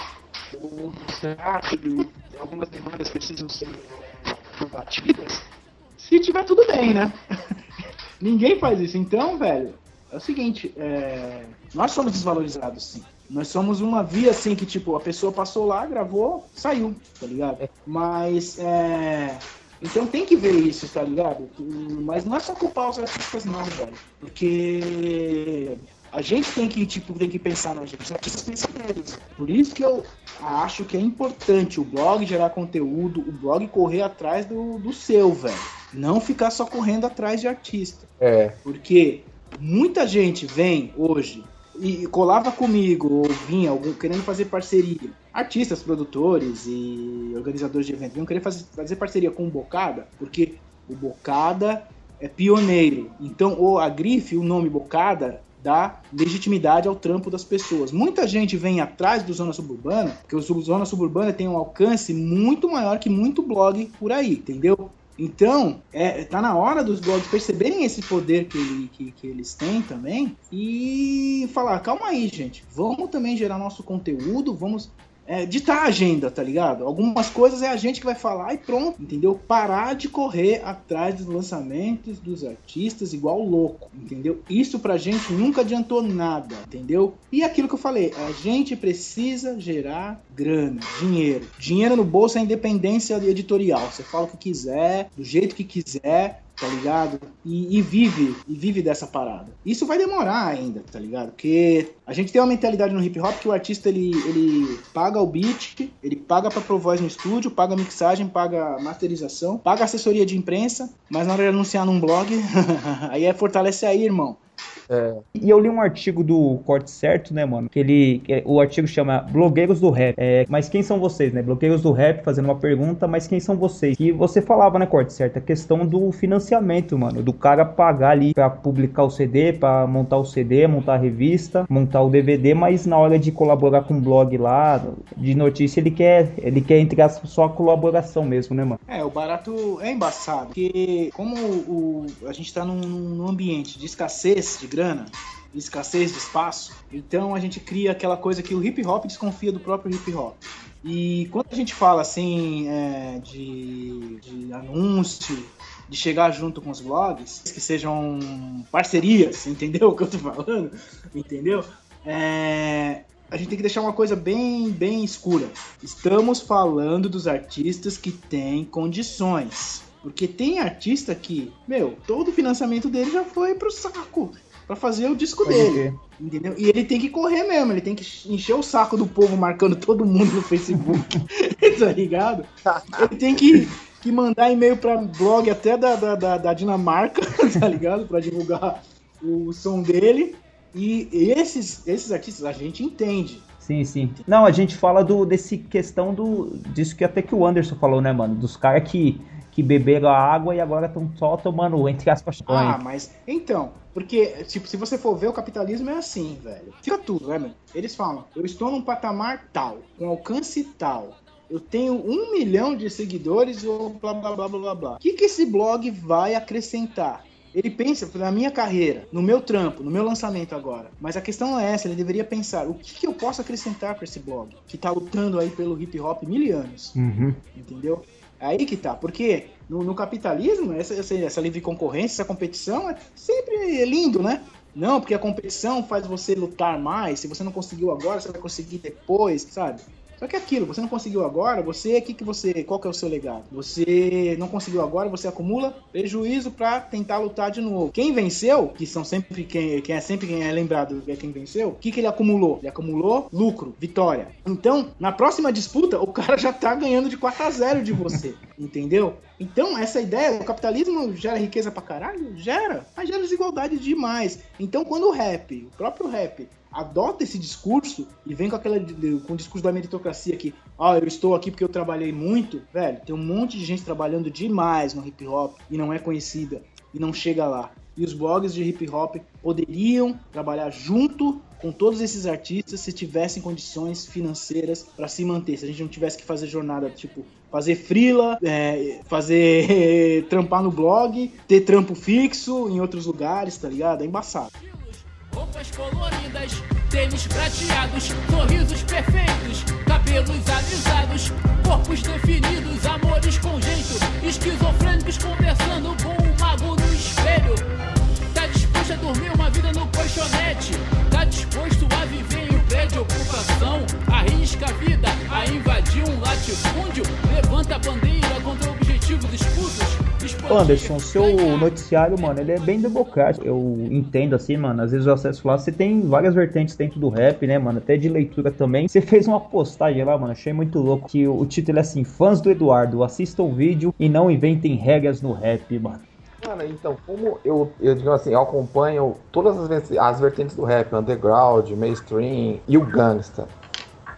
ou mostrar que algumas demandas precisam ser combatidas se tiver tudo bem, né? ninguém faz isso. Então, velho, é o seguinte, é, nós somos desvalorizados, sim. Nós somos uma via assim que, tipo, a pessoa passou lá, gravou, saiu, tá ligado? Mas é. Então tem que ver isso, tá ligado? Mas não é só culpar os artistas não, velho. Porque a gente tem que, tipo, tem que pensar na gente. Os artistas pensam neles. Por isso que eu acho que é importante o blog gerar conteúdo, o blog correr atrás do, do seu, velho. Não ficar só correndo atrás de artista. É, Porque muita gente vem hoje e colava comigo, ou vinha algum, querendo fazer parceria. Artistas, produtores e organizadores de eventos vinham querer fazer, fazer parceria com o Bocada, porque o Bocada é pioneiro. Então, o, a grife, o nome Bocada, dá legitimidade ao trampo das pessoas. Muita gente vem atrás do Zona Suburbana, porque o Zona Suburbana tem um alcance muito maior que muito blog por aí, entendeu? Então, é, tá na hora dos blogs perceberem esse poder que, que- que eles têm também e falar, calma aí, gente, vamos também gerar nosso conteúdo, vamos é, ditar a agenda, tá ligado? Algumas coisas é a gente que vai falar e pronto, entendeu? Parar de correr atrás dos lançamentos dos artistas igual louco, entendeu? Isso pra gente nunca adiantou nada, entendeu? E aquilo que eu falei, a gente precisa gerar grana, dinheiro. Dinheiro no bolso é independência editorial. Você fala o que quiser, do jeito que quiser, tá ligado? E, e vive, e vive dessa parada. Isso vai demorar ainda, tá ligado? Porque a gente tem uma mentalidade no hip hop que o artista ele, ele paga o beat, ele paga pra pôr voz no estúdio, paga mixagem, paga masterização, paga assessoria de imprensa, mas na hora de anunciar num blog, aí é fortalecer aí, irmão. E eu li um artigo do Corte Certo, né, mano? Que ele. que o artigo chama Blogueiros do Rap. É, mas quem são vocês, né? Blogueiros do Rap fazendo uma pergunta, mas quem são vocês? E você falava, né, Corte Certo? A questão do financiamento, mano. Do cara pagar ali pra publicar o CD, pra montar o CD, montar a revista, montar o DVD, mas na hora de colaborar com o blog lá, de notícia, ele quer, ele quer entre aspas, só a colaboração mesmo, né, mano? É, o barato é embaçado, porque como o, a gente tá num, num ambiente de escassez de grana, escassez de espaço, então a gente cria aquela coisa que o hip hop desconfia do próprio hip hop. E quando a gente fala assim é, de, de anúncio, de chegar junto com os blogs, que sejam parcerias, entendeu o que eu tô falando? Entendeu? É, a gente tem que deixar uma coisa bem, bem escura. Estamos falando dos artistas que têm condições. Porque tem artista que, meu, todo o financiamento dele já foi pro saco pra fazer o disco Pode dele. crer. Entendeu? E ele tem que correr mesmo, ele tem que encher o saco do povo marcando todo mundo no Facebook, tá ligado? Ele tem que, que mandar e-mail pra blog até da, da, da, da Dinamarca, tá ligado? Pra divulgar o som dele. E esses, esses artistas a gente entende. Sim, sim. Não, a gente fala do desse questão do disso que até que o Anderson falou, né, mano? Dos caras que, que beberam a água e agora estão só tomando, entre aspas, Ah, mas então, porque tipo, se você for ver o capitalismo é assim, velho. Fica tudo, né, mano? Eles falam, eu estou num patamar tal, com alcance tal. Eu tenho um milhão de seguidores ou blá blá blá blá blá blá. O que, que esse blog vai acrescentar? Ele pensa na minha carreira, no meu trampo, no meu lançamento agora. Mas a questão não é essa, ele deveria pensar o que, que eu posso acrescentar para esse blog, que tá lutando aí pelo hip hop mil anos Uhum. entendeu? É Aí que tá, porque no, no capitalismo, essa, essa, essa livre concorrência, essa competição é sempre lindo, né? Não, porque a competição faz você lutar mais. Se você não conseguiu agora, você vai conseguir depois, sabe? Só que é aquilo, você não conseguiu agora, você, que que você, qual que é o seu legado? Você não conseguiu agora, você acumula prejuízo para tentar lutar de novo. Quem venceu, que são sempre quem, quem é sempre quem é lembrado é quem venceu, o que que ele acumulou? Ele acumulou lucro, vitória. Então, na próxima disputa, o cara já tá ganhando de 4 a 0 de você, entendeu? Então, essa ideia, o capitalismo gera riqueza pra caralho? Gera, mas gera desigualdade demais. Então, quando o rap, o próprio rap, adota esse discurso e vem com aquela com o discurso da meritocracia que, ó, eu estou aqui porque eu trabalhei muito, velho, tem um monte de gente trabalhando demais no hip hop e não é conhecida e não chega lá. E os blogs de hip hop poderiam trabalhar junto com todos esses artistas se tivessem condições financeiras para se manter. Se a gente não tivesse que fazer jornada tipo fazer frila, é, fazer trampar no blog, ter trampo fixo em outros lugares, tá ligado? É embaçado. Roupas coloridas, tênis prateados, sorrisos perfeitos, cabelos alisados, corpos definidos, amores com jeito, esquizofrênicos conversando com o mago no espelho. Tá disposto a dormir uma vida no colchonete, tá disposto a viver em um prédio de ocupação, arrisca a vida a invadir um latifúndio, levanta a bandeira contra objetivos escusos. Anderson, seu noticiário, mano, ele é bem democrático. Eu entendo assim, mano. Às vezes eu acesso lá, você tem várias vertentes dentro do rap, né, mano? Até de leitura também. Você fez uma postagem lá, mano. Achei muito louco. Que o título é assim: Fãs do Eduardo, assistam o vídeo e não inventem regras no rap, mano. Cara, então, como eu, eu digo assim, eu acompanho todas as, as vertentes do rap, underground, mainstream e o gangsta.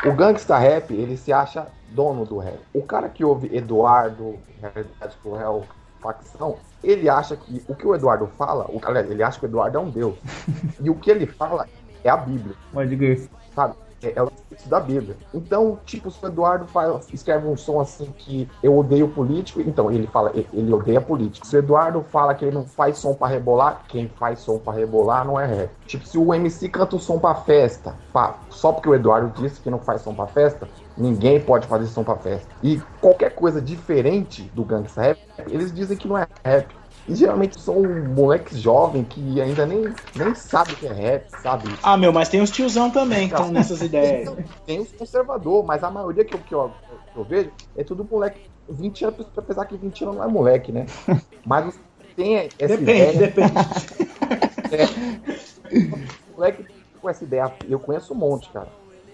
O gangsta rap, ele se acha dono do rap. O cara que ouve Eduardo, realidade cruel, facção, ele acha que o que o Eduardo fala, o, aliás, ele acha que o Eduardo é um deus. e o que ele fala é a Bíblia Pode sabe? É, é o texto da Bíblia. Então, tipo, se o Eduardo faz, escreve um som assim que eu odeio político, então ele fala, ele, odeia político. Se o Eduardo fala que ele não faz som pra rebolar, quem faz som pra rebolar não é rap. Tipo, se o MC canta um som pra festa, pá, só porque o Eduardo disse que não faz som pra festa, ninguém pode fazer som pra festa. E qualquer coisa diferente do gangsta rap, eles dizem que não é rap. E geralmente são moleques jovens que ainda nem, nem sabem o que é rap, sabe? Ah, meu, mas tem os tiozão também que estão nessas ideias. Tem os conservador, mas a maioria que eu, que eu, que eu vejo é tudo moleque 20 anos, apesar que 20 anos não é moleque, né? Mas tem essa Depende, ideia. depende. moleque com essa ideia, eu conheço um monte, cara.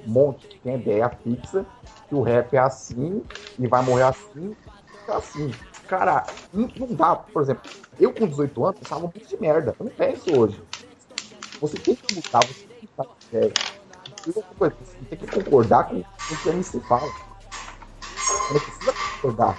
Um monte que tem ideia fixa que o rap é assim e vai morrer assim, fica assim. Cara, não, dá, por exemplo, eu com 18 anos pensava um pouco de merda. Eu não penso hoje. Você tem que mudar, você tem que de ideia. Coisa, você tem que concordar com, com o que a MC fala. Você não precisa concordar,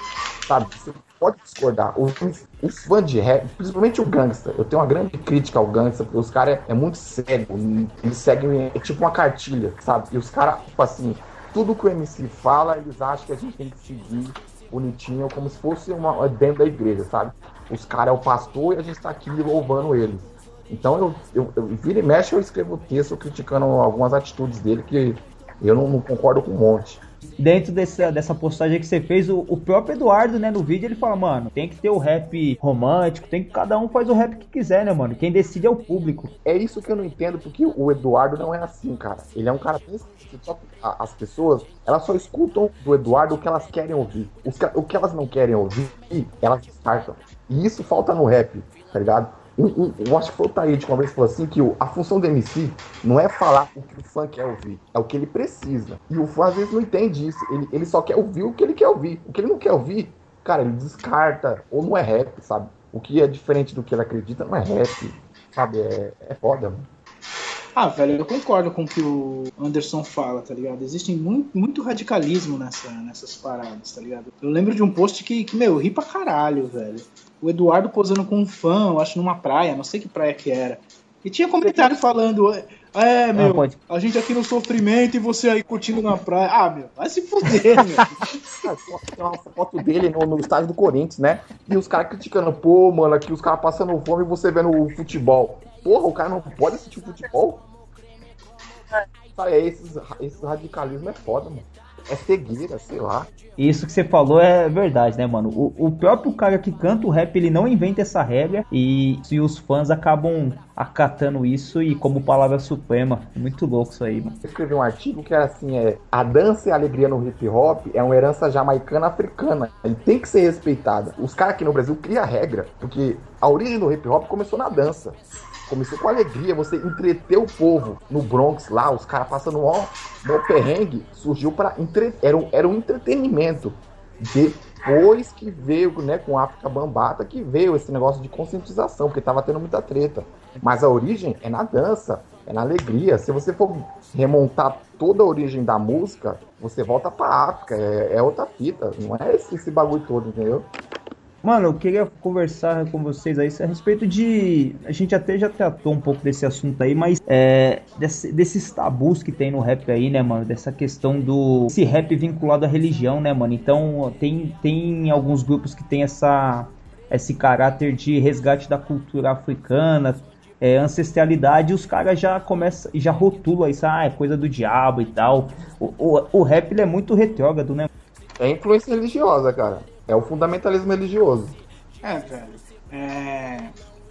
sabe? Você pode discordar. Os, os fãs de rap, principalmente o gangsta, eu tenho uma grande crítica ao gangsta, porque os caras é, é muito cego. Eles seguem, é tipo uma cartilha, sabe? E os caras, tipo assim, tudo que o MC fala, eles acham que a gente tem que seguir bonitinho, como se fosse uma, dentro da igreja, sabe? Os caras é o pastor e a gente tá aqui louvando eles. Então eu, eu, eu vira e mexe, eu escrevo texto criticando algumas atitudes dele que eu não, não concordo com um monte. Dentro dessa, dessa postagem que você fez, o, o próprio Eduardo, né, no vídeo, ele fala, mano, tem que ter o rap romântico, tem que cada um faz o rap que quiser, né, mano? Quem decide é o público. É isso que eu não entendo, porque o Eduardo não é assim, cara. Ele é um cara só as pessoas, elas só escutam do Eduardo o que elas querem ouvir. Os que- o que elas não querem ouvir, elas descartam. E isso falta no rap, tá ligado? Eu acho que foi o Taíde que uma vez falou assim que a função do MC não é falar o que o fã quer ouvir, é o que ele precisa. E o fã às vezes não entende isso. Ele, ele só quer ouvir o que ele quer ouvir. O que ele não quer ouvir, cara, ele descarta. Ou não é rap, sabe? O que é diferente do que ele acredita não é rap, sabe? É, é foda, mano. Ah, velho, eu concordo com o que o Anderson fala, tá ligado? Existe muito, muito radicalismo nessa, nessas paradas, tá ligado? Eu lembro de um post que, que, meu, eu ri pra caralho, velho. O Eduardo posando com um fã, eu acho numa praia, não sei que praia que era. E tinha comentário falando, é, meu, pode. a gente aqui no sofrimento e você aí curtindo na praia. Ah, meu, vai se fuder, meu. Cara, tem uma foto dele no, no estádio do Corinthians, né? E os caras criticando, pô, mano, aqui os caras passando fome e você vendo o futebol. Porra, o cara não pode assistir futebol? Sabe, é esses, esse radicalismo é foda, mano. é cegueira, sei lá. Isso que você falou é verdade, né, mano? O, o próprio cara que canta o rap, ele não inventa essa regra e, e os fãs acabam acatando isso e como palavra suprema. Muito louco isso aí, mano. Eu escrevi um artigo que era assim, é a dança e a alegria no hip hop é uma herança jamaicana africana e tem que ser respeitada. Os caras aqui no Brasil criam regra, porque a origem do hip hop começou na dança. Começou com alegria, você entreter o povo no Bronx lá, os caras passando ó, no perrengue, surgiu para entre... era, um, era um entretenimento. Depois que veio, né, com a África Bambata, que veio esse negócio de conscientização, porque tava tendo muita treta. Mas a origem é na dança, é na alegria. Se você for remontar toda a origem da música, você volta pra África, é, é outra fita, não é esse, esse bagulho todo, entendeu? Mano, eu queria conversar com vocês aí a respeito de. A gente até já tratou um pouco desse assunto aí, mas é, desse, desses tabus que tem no rap aí, né, mano? Dessa questão do. Esse rap vinculado à religião, né, mano? Então, tem, tem alguns grupos que tem essa, esse caráter de resgate da cultura africana, é, ancestralidade, os caras já começam, já rotulam isso, ah, é coisa do diabo e tal. O, o, o rap é muito retrógrado, né? É influência religiosa, cara. É o fundamentalismo religioso. É, velho. É...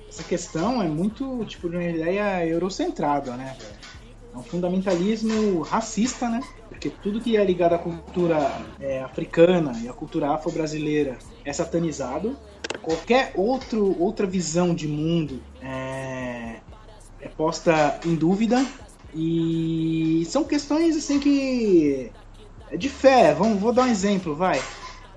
Essa questão é muito, tipo, de uma ideia eurocentrada, né? É um fundamentalismo racista, né? Porque tudo que é ligado à cultura é, africana e à cultura afro-brasileira é satanizado. Qualquer outro, outra visão de mundo é, é posta em dúvida. E são questões assim que é de fé. Vamos, vou dar um exemplo, vai.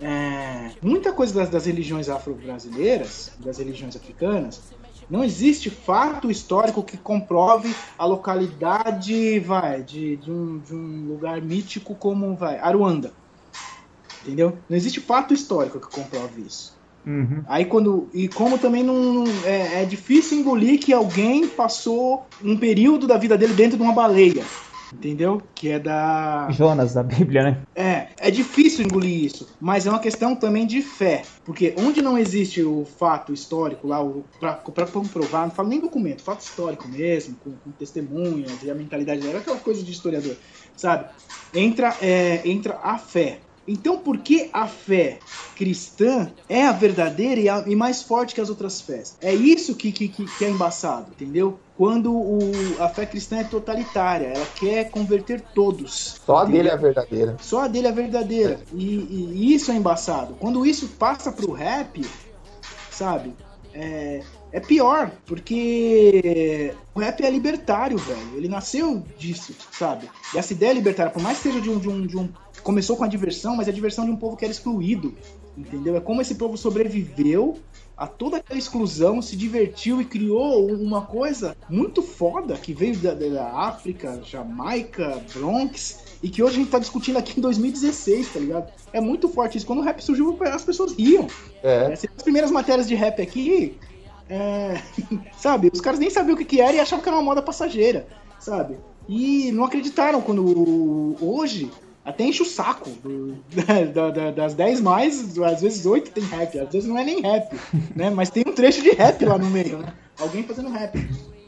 É, muita coisa das, das religiões afro-brasileiras, das religiões africanas, não existe fato histórico que comprove a localidade, vai, de, de, um, de um lugar mítico como, vai, Aruanda. Entendeu? Não existe fato histórico que comprove isso. Uhum. Aí quando. E como também não. É, é difícil engolir que alguém passou um período da vida dele dentro de uma baleia entendeu? Que é da. Jonas, da Bíblia, né? É, é difícil engolir isso, mas é uma questão também de fé. Porque onde não existe o fato histórico lá, pra comprovar, não falo nem documento, fato histórico mesmo, com, com testemunhas e a mentalidade dela, aquela coisa de historiador, sabe? Entra, é, entra a fé. Então, por que a fé cristã é a verdadeira e, a, e mais forte que as outras fés? É isso que, que, que é embaçado, entendeu? Quando o, a fé cristã é totalitária, ela quer converter todos. Só a dele é a verdadeira. Só a dele é verdadeira. E, e isso é embaçado. Quando isso passa pro rap, sabe? É, é pior, porque o rap é libertário, velho. Ele nasceu disso, sabe? E essa ideia libertária, por mais que seja de um, de um, de um começou com a diversão, mas é a diversão de um povo que era excluído. Entendeu? É como esse povo sobreviveu a toda aquela exclusão, se divertiu e criou uma coisa muito foda que veio da, da África, Jamaica, Bronx, e que hoje a gente tá discutindo aqui em 2016, tá ligado? É muito forte isso. Quando o rap surgiu, as pessoas riam. É. As primeiras matérias de rap aqui, é... sabe, os caras nem sabiam o que, que era e achavam que era uma moda passageira, sabe? E não acreditaram quando hoje até enche o saco. Do, da, da, das 10 mais, às vezes 8 tem rap, às vezes não é nem rap, né? Mas tem um trecho de rap lá no meio, né? Alguém fazendo rap.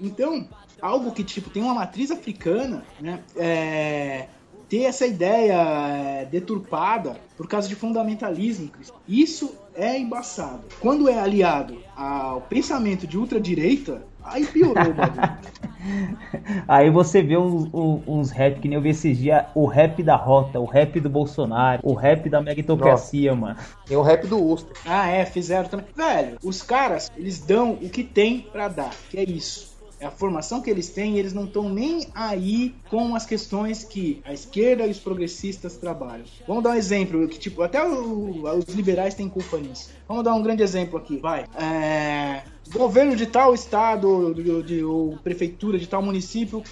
Então, algo que tipo tem uma matriz africana, né? É, ter essa ideia é, deturpada por causa de fundamentalismo. Isso é embaçado. Quando é aliado ao pensamento de ultradireita, aí piorou o bagulho. Aí você vê uns, uns rap que nem eu vi esses dias, o rap da rota, o rap do Bolsonaro, o rap da meritocracia, mano. Tem o rap do Ustra. Ah, é, fizeram também. Velho, os caras, eles dão o que tem para dar, que é isso. A formação que eles têm, eles não estão nem aí com as questões que a esquerda e os progressistas trabalham. Vamos dar um exemplo, que tipo, até o, os liberais têm culpa nisso. Vamos dar um grande exemplo aqui, vai. É, governo de tal estado, de, de, ou prefeitura de tal município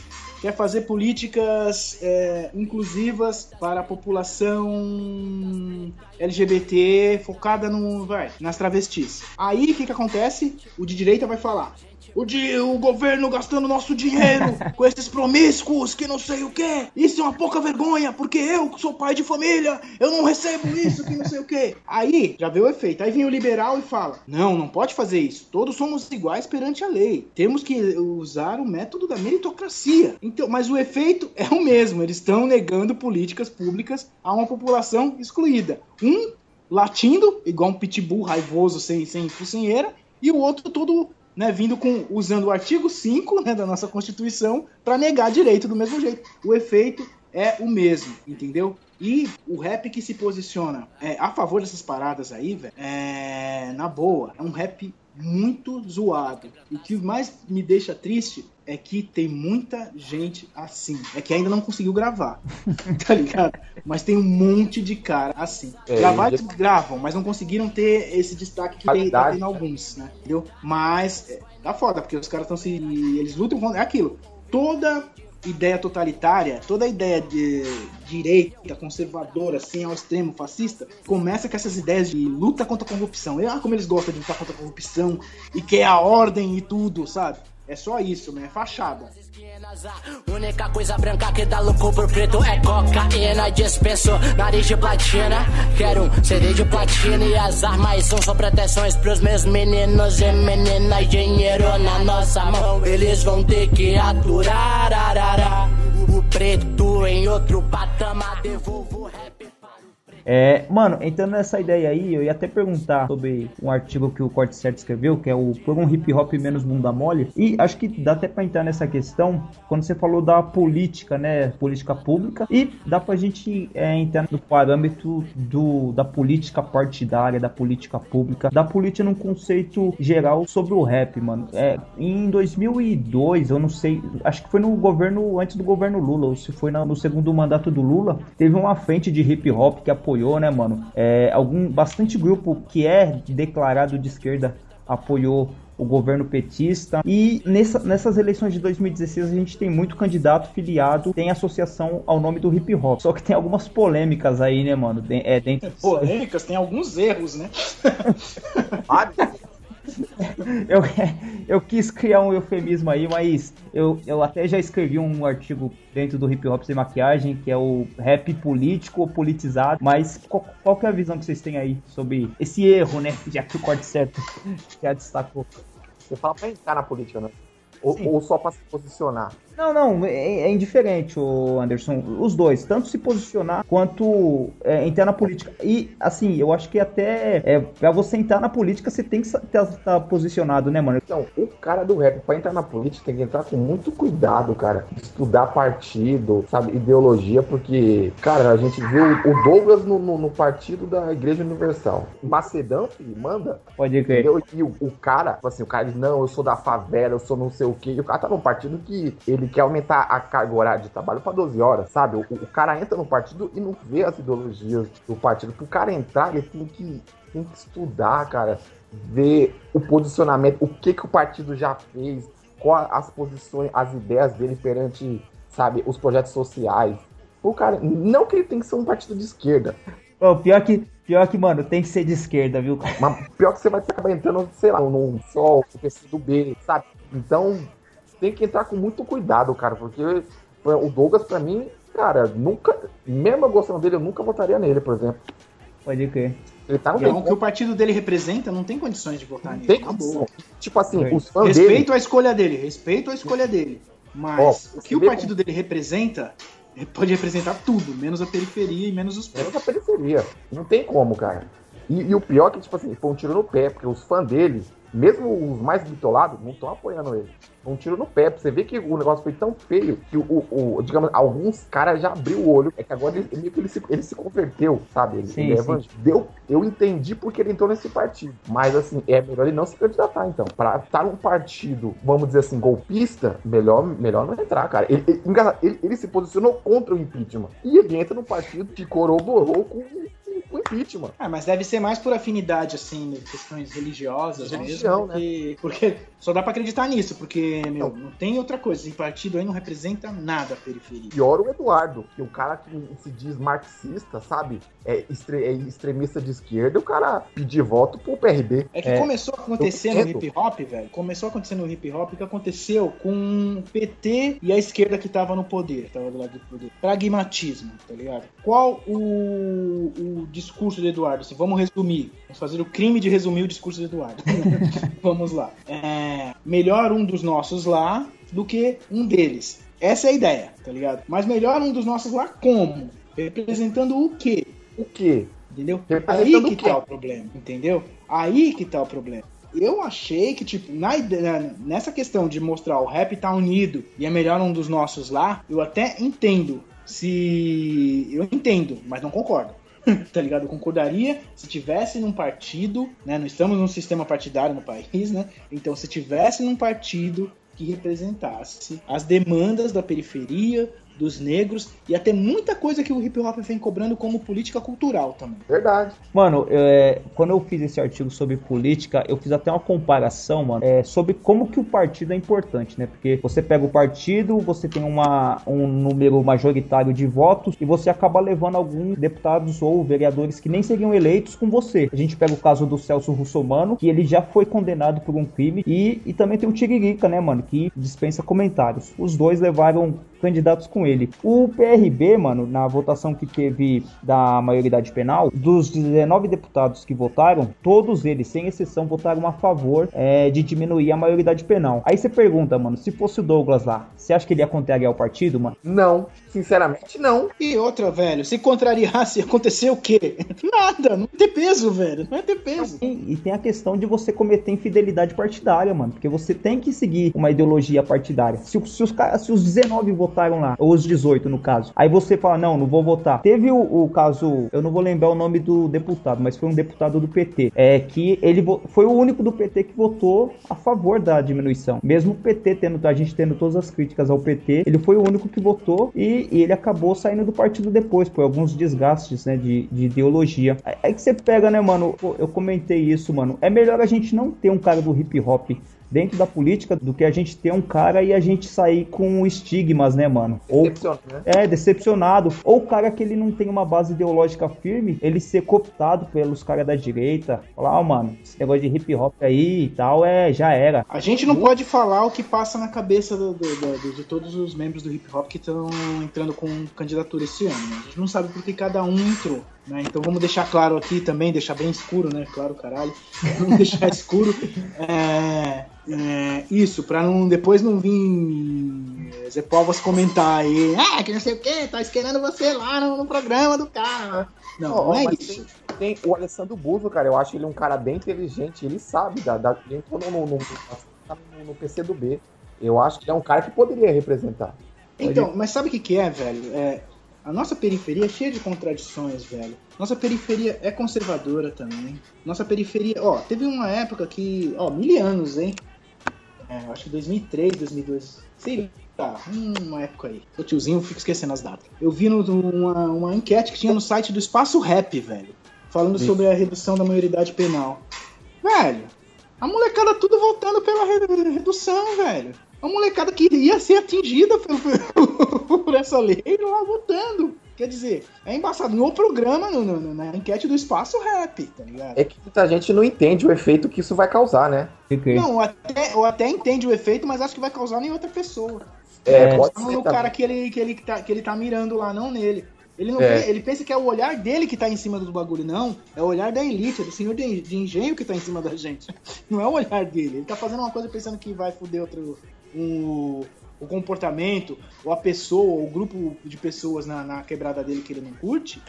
quer fazer políticas é, inclusivas para a população LGBT focada no, vai, nas travestis. Aí o que, que acontece? O de direita vai falar: o, di- o governo gastando nosso dinheiro com esses promíscuos que não sei o que. Isso é uma pouca vergonha, porque eu que sou pai de família, eu não recebo isso que não sei o que. Aí já vê o efeito. Aí vem o liberal e fala: Não, não pode fazer isso. Todos somos iguais perante a lei. Temos que usar o método da meritocracia. Então, mas o efeito é o mesmo. Eles estão negando políticas públicas a uma população excluída. Um latindo, igual um pitbull raivoso sem, sem focinheira, e o outro todo né, vindo com usando o artigo 5 né, da nossa Constituição para negar direito do mesmo jeito. O efeito é o mesmo, entendeu? E o rap que se posiciona é, a favor dessas paradas aí, velho, é, na boa, é um rap muito zoado. E o que mais me deixa triste é que tem muita gente assim. É que ainda não conseguiu gravar, tá ligado? Mas tem um monte de cara assim. É, Gravar eles gravam, mas não conseguiram ter esse destaque que tem, tá tendo alguns, né? Entendeu? Mas é, dá foda, porque os caras estão se. Eles lutam contra. É aquilo. Toda ideia totalitária, toda ideia de direita, conservadora, assim, ao extremo fascista, começa com essas ideias de luta contra a corrupção. E, ah, como eles gostam de lutar contra a corrupção e quer a ordem e tudo, sabe? É só isso, né? É fachada. Única coisa branca que dá louco por preto é cocaína. Dispenso nariz de platina. Quero um CD de platina e as armas são só proteções pros meus meninos e meninas. Dinheiro na nossa mão, eles vão ter que aturar. arará. O preto em outro patamar, devolvo rap. É, mano, entrando nessa ideia aí, eu ia até perguntar sobre um artigo que o Corte Certo escreveu, que é o Por um Hip Hop Menos Bunda Mole. E acho que dá até pra entrar nessa questão quando você falou da política, né? Política pública. E dá pra gente é, entrar no parâmetro do, da política partidária, da política pública, da política num conceito geral sobre o rap, mano. É, em 2002, eu não sei, acho que foi no governo, antes do governo Lula, ou se foi na- no segundo mandato do Lula, teve uma frente de hip hop que apoiou, né, mano? É, algum, bastante grupo que é declarado de esquerda apoiou o governo petista. E nessa- nessas eleições de 2016 a gente tem muito candidato filiado, tem associação ao nome do hip hop. Só que tem algumas polêmicas aí, né, mano? De- É, dentro Polêmicas, tem alguns erros, né? eu, eu quis criar um eufemismo aí, mas eu, eu até já escrevi um artigo dentro do hip hop sem maquiagem, que é o rap político ou politizado. Mas qual, qual que é a visão que vocês têm aí sobre esse erro, né? Já que o corte certo já destacou. Você fala pra entrar na política, né? Ou, ou só pra se posicionar. Não, não, é, é indiferente, o Anderson. Os dois, tanto se posicionar quanto é, entrar na política. E, assim, eu acho que até é, pra você entrar na política, você tem que estar posicionado, né, mano? Então, o cara do rap, pra entrar na política, tem que entrar com muito cuidado, cara. Estudar partido, sabe, ideologia, porque, cara, a gente viu o Douglas no, no- no partido da Igreja Universal. Macedão, filho, manda. Pode crer. Entendeu? E o, o cara, tipo assim, o cara diz, não, eu sou da favela, eu sou não sei o quê. E o cara tá num partido que ele quer aumentar a carga horária de trabalho pra 12 horas, sabe? O, o cara entra no partido e não vê as ideologias do partido. Pro cara entrar, ele tem que, tem que estudar, cara. Ver o posicionamento, o que que o partido já fez, quais as posições, as ideias dele perante, sabe, os projetos sociais. O cara, não que ele tem que ser um partido de esquerda, pior que, pior que, mano, tem que ser de esquerda, viu? mas pior que você vai acabar entrando, sei lá, num sol, no PC do B, sabe? Então, tem que entrar com muito cuidado, cara, porque o Douglas, pra mim, cara, nunca, mesmo gostando dele, eu nunca votaria nele, por exemplo. Pode crer. Ele tá no Então, o que o partido dele representa não tem condições de votar nele. tem na condição. Tipo assim, É. os fãs dele, Respeito a escolha dele, respeito a escolha dele. Mas Ó, o que o partido dele representa, ele pode representar tudo, menos a periferia e menos os menos pobres. a periferia. Não tem como, cara. E, e o pior é que, tipo assim, foi um tiro no pé, porque os fãs dele, mesmo os mais bitolados, não estão apoiando ele. Foi um tiro no pé, pra você ver que o negócio foi tão feio que o, o- o- digamos, alguns caras já abriu o olho. É que agora ele, meio que ele se, ele se converteu, sabe? Ele, Sim, ele é sim. Deu, eu entendi porque ele entrou nesse partido. Mas assim, é melhor ele não se candidatar, então. Pra estar num partido, vamos dizer assim, golpista, melhor, melhor não entrar, cara. Ele, ele, ele- ele se posicionou contra o impeachment. E ele entra num partido que corroborou com o impeachment. Ah, mas deve ser mais por afinidade, assim, questões religiosas Religião, mesmo. Porque, porque só dá pra acreditar nisso, porque, meu, não tem outra coisa. Esse partido aí não representa nada a periferia. Pior o Eduardo, que o cara que se diz marxista, sabe? É, extre- é extremista de esquerda, o cara pedir voto pro PRB. É que É, começou a acontecer no hip hop, velho. Começou a acontecer no hip hop que aconteceu com o PT e a esquerda que tava no poder, tava do lado do poder. Pragmatismo, tá ligado? Qual o, o discurso do Eduardo? Assim, vamos resumir. Vamos fazer o crime de resumir o discurso do Eduardo. vamos lá. É, melhor um dos nossos lá do que um deles. Essa é a ideia, tá ligado? Mas melhor um dos nossos lá como? Representando o quê? O quê? Entendeu? Aí que tá o problema, entendeu? Aí que tá o problema. Eu achei que, tipo, na nessa questão de mostrar o rap tá unido e é melhor um dos nossos lá, eu até entendo. Se. Eu entendo, mas não concordo. tá ligado? Eu concordaria se tivesse num partido, né? Não estamos num sistema partidário no país, né? Então, se tivesse num partido que representasse as demandas da periferia, dos negros e até muita coisa que o hip hop vem cobrando como política cultural também. Verdade. Mano, é, quando eu fiz esse artigo sobre política, eu fiz até uma comparação, mano, é, sobre como que o partido é importante, né? Porque você pega o partido, você tem uma, um número majoritário de votos e você acaba levando alguns deputados ou vereadores que nem seriam eleitos com você. A gente pega o caso do Celso Russomano, que ele já foi condenado por um crime, e, e também tem o Tiririca, né, mano, que dispensa comentários. Os dois levaram candidatos com ele. O PRB, mano, na votação que teve da maioridade penal, dos 19 deputados que votaram, todos eles, sem exceção, votaram a favor é, de diminuir a maioridade penal. Aí você pergunta, mano, se fosse o Douglas lá, você acha que ele ia contrariar o partido, mano? Não, sinceramente não. E outra, velho, se contrariasse, acontecer o quê? Nada, não ia ter peso, velho, não ia ter peso. E, e tem a questão de você cometer infidelidade partidária, mano, porque você tem que seguir uma ideologia partidária. Se, se os, se os 19 votaram lá, ou os 18 no caso, aí você fala, não, não vou votar. Teve o, o caso, eu não vou lembrar o nome do deputado, mas foi um deputado do PT, é que ele foi o único do PT que votou a favor da diminuição. Mesmo o PT tendo, a gente tendo todas as críticas ao PT, ele foi o único que votou e, e ele acabou saindo do partido depois, por alguns desgastes, né, de, de ideologia. Aí, aí que você pega, né, mano, eu comentei isso, mano, é melhor a gente não ter um cara do hip hop dentro da política do que a gente ter um cara e a gente sair com estigmas, né, mano? Ou né? é, decepcionado. Ou o cara que ele não tem uma base ideológica firme, ele ser cooptado pelos caras da direita. Falar, ó, mano, esse negócio de hip hop aí e tal, é, já era. A gente não pode falar o que passa na cabeça do- do- do- de todos os membros do hip hop que estão entrando com candidatura esse ano. né? A gente não sabe porque cada um entrou. Né? Então vamos deixar claro aqui também, deixar bem escuro, né? Claro, caralho. Vamos deixar escuro. É, é, isso, pra não, depois não vir é, Zé Povas comentar aí. Ah, que não sei o que, tá esperando você lá no, no programa do cara. Não, Ó, não é isso. Tem, tem o Alessandro Buzo, cara. Eu acho ele um cara bem inteligente. Ele sabe, da, da, entrou no, no, no, no, no PC do B. Eu acho que ele é um cara que poderia representar. Então, mas sabe o que, que é, velho? É, a nossa periferia é cheia de contradições, velho. Nossa periferia é conservadora também. Nossa periferia, ó, teve uma época que, ó, mil anos, hein? É, acho que 2003, 2002, sei lá, uma época aí. Sou tiozinho, eu fico esquecendo as datas. Eu vi no, uma, uma enquete que tinha no site do Espaço Rap, velho, falando Isso. sobre a redução da maioridade penal. Velho, a molecada tudo voltando pela re- redução, velho. A molecada que ia ser atingida por, por essa lei lá votando. Quer dizer, é embaçado. No programa, no- no- na enquete do Espaço Rap, tá ligado? É que muita gente não entende o efeito que isso vai causar, né? Não, até, eu até entende o efeito, mas acho que vai causar em outra pessoa. É, É. pode Não ser cara que ele, que, ele tá, que ele tá mirando lá, não nele. Ele, não É. vê- ele pensa que é o olhar dele que tá em cima do bagulho, não. É o olhar da elite, é do senhor de, de engenho que tá em cima da gente. Não é o olhar dele. Ele tá fazendo uma coisa pensando que vai foder outro. Um, o comportamento, ou a pessoa, ou o grupo de pessoas na, na quebrada dele que ele não curte.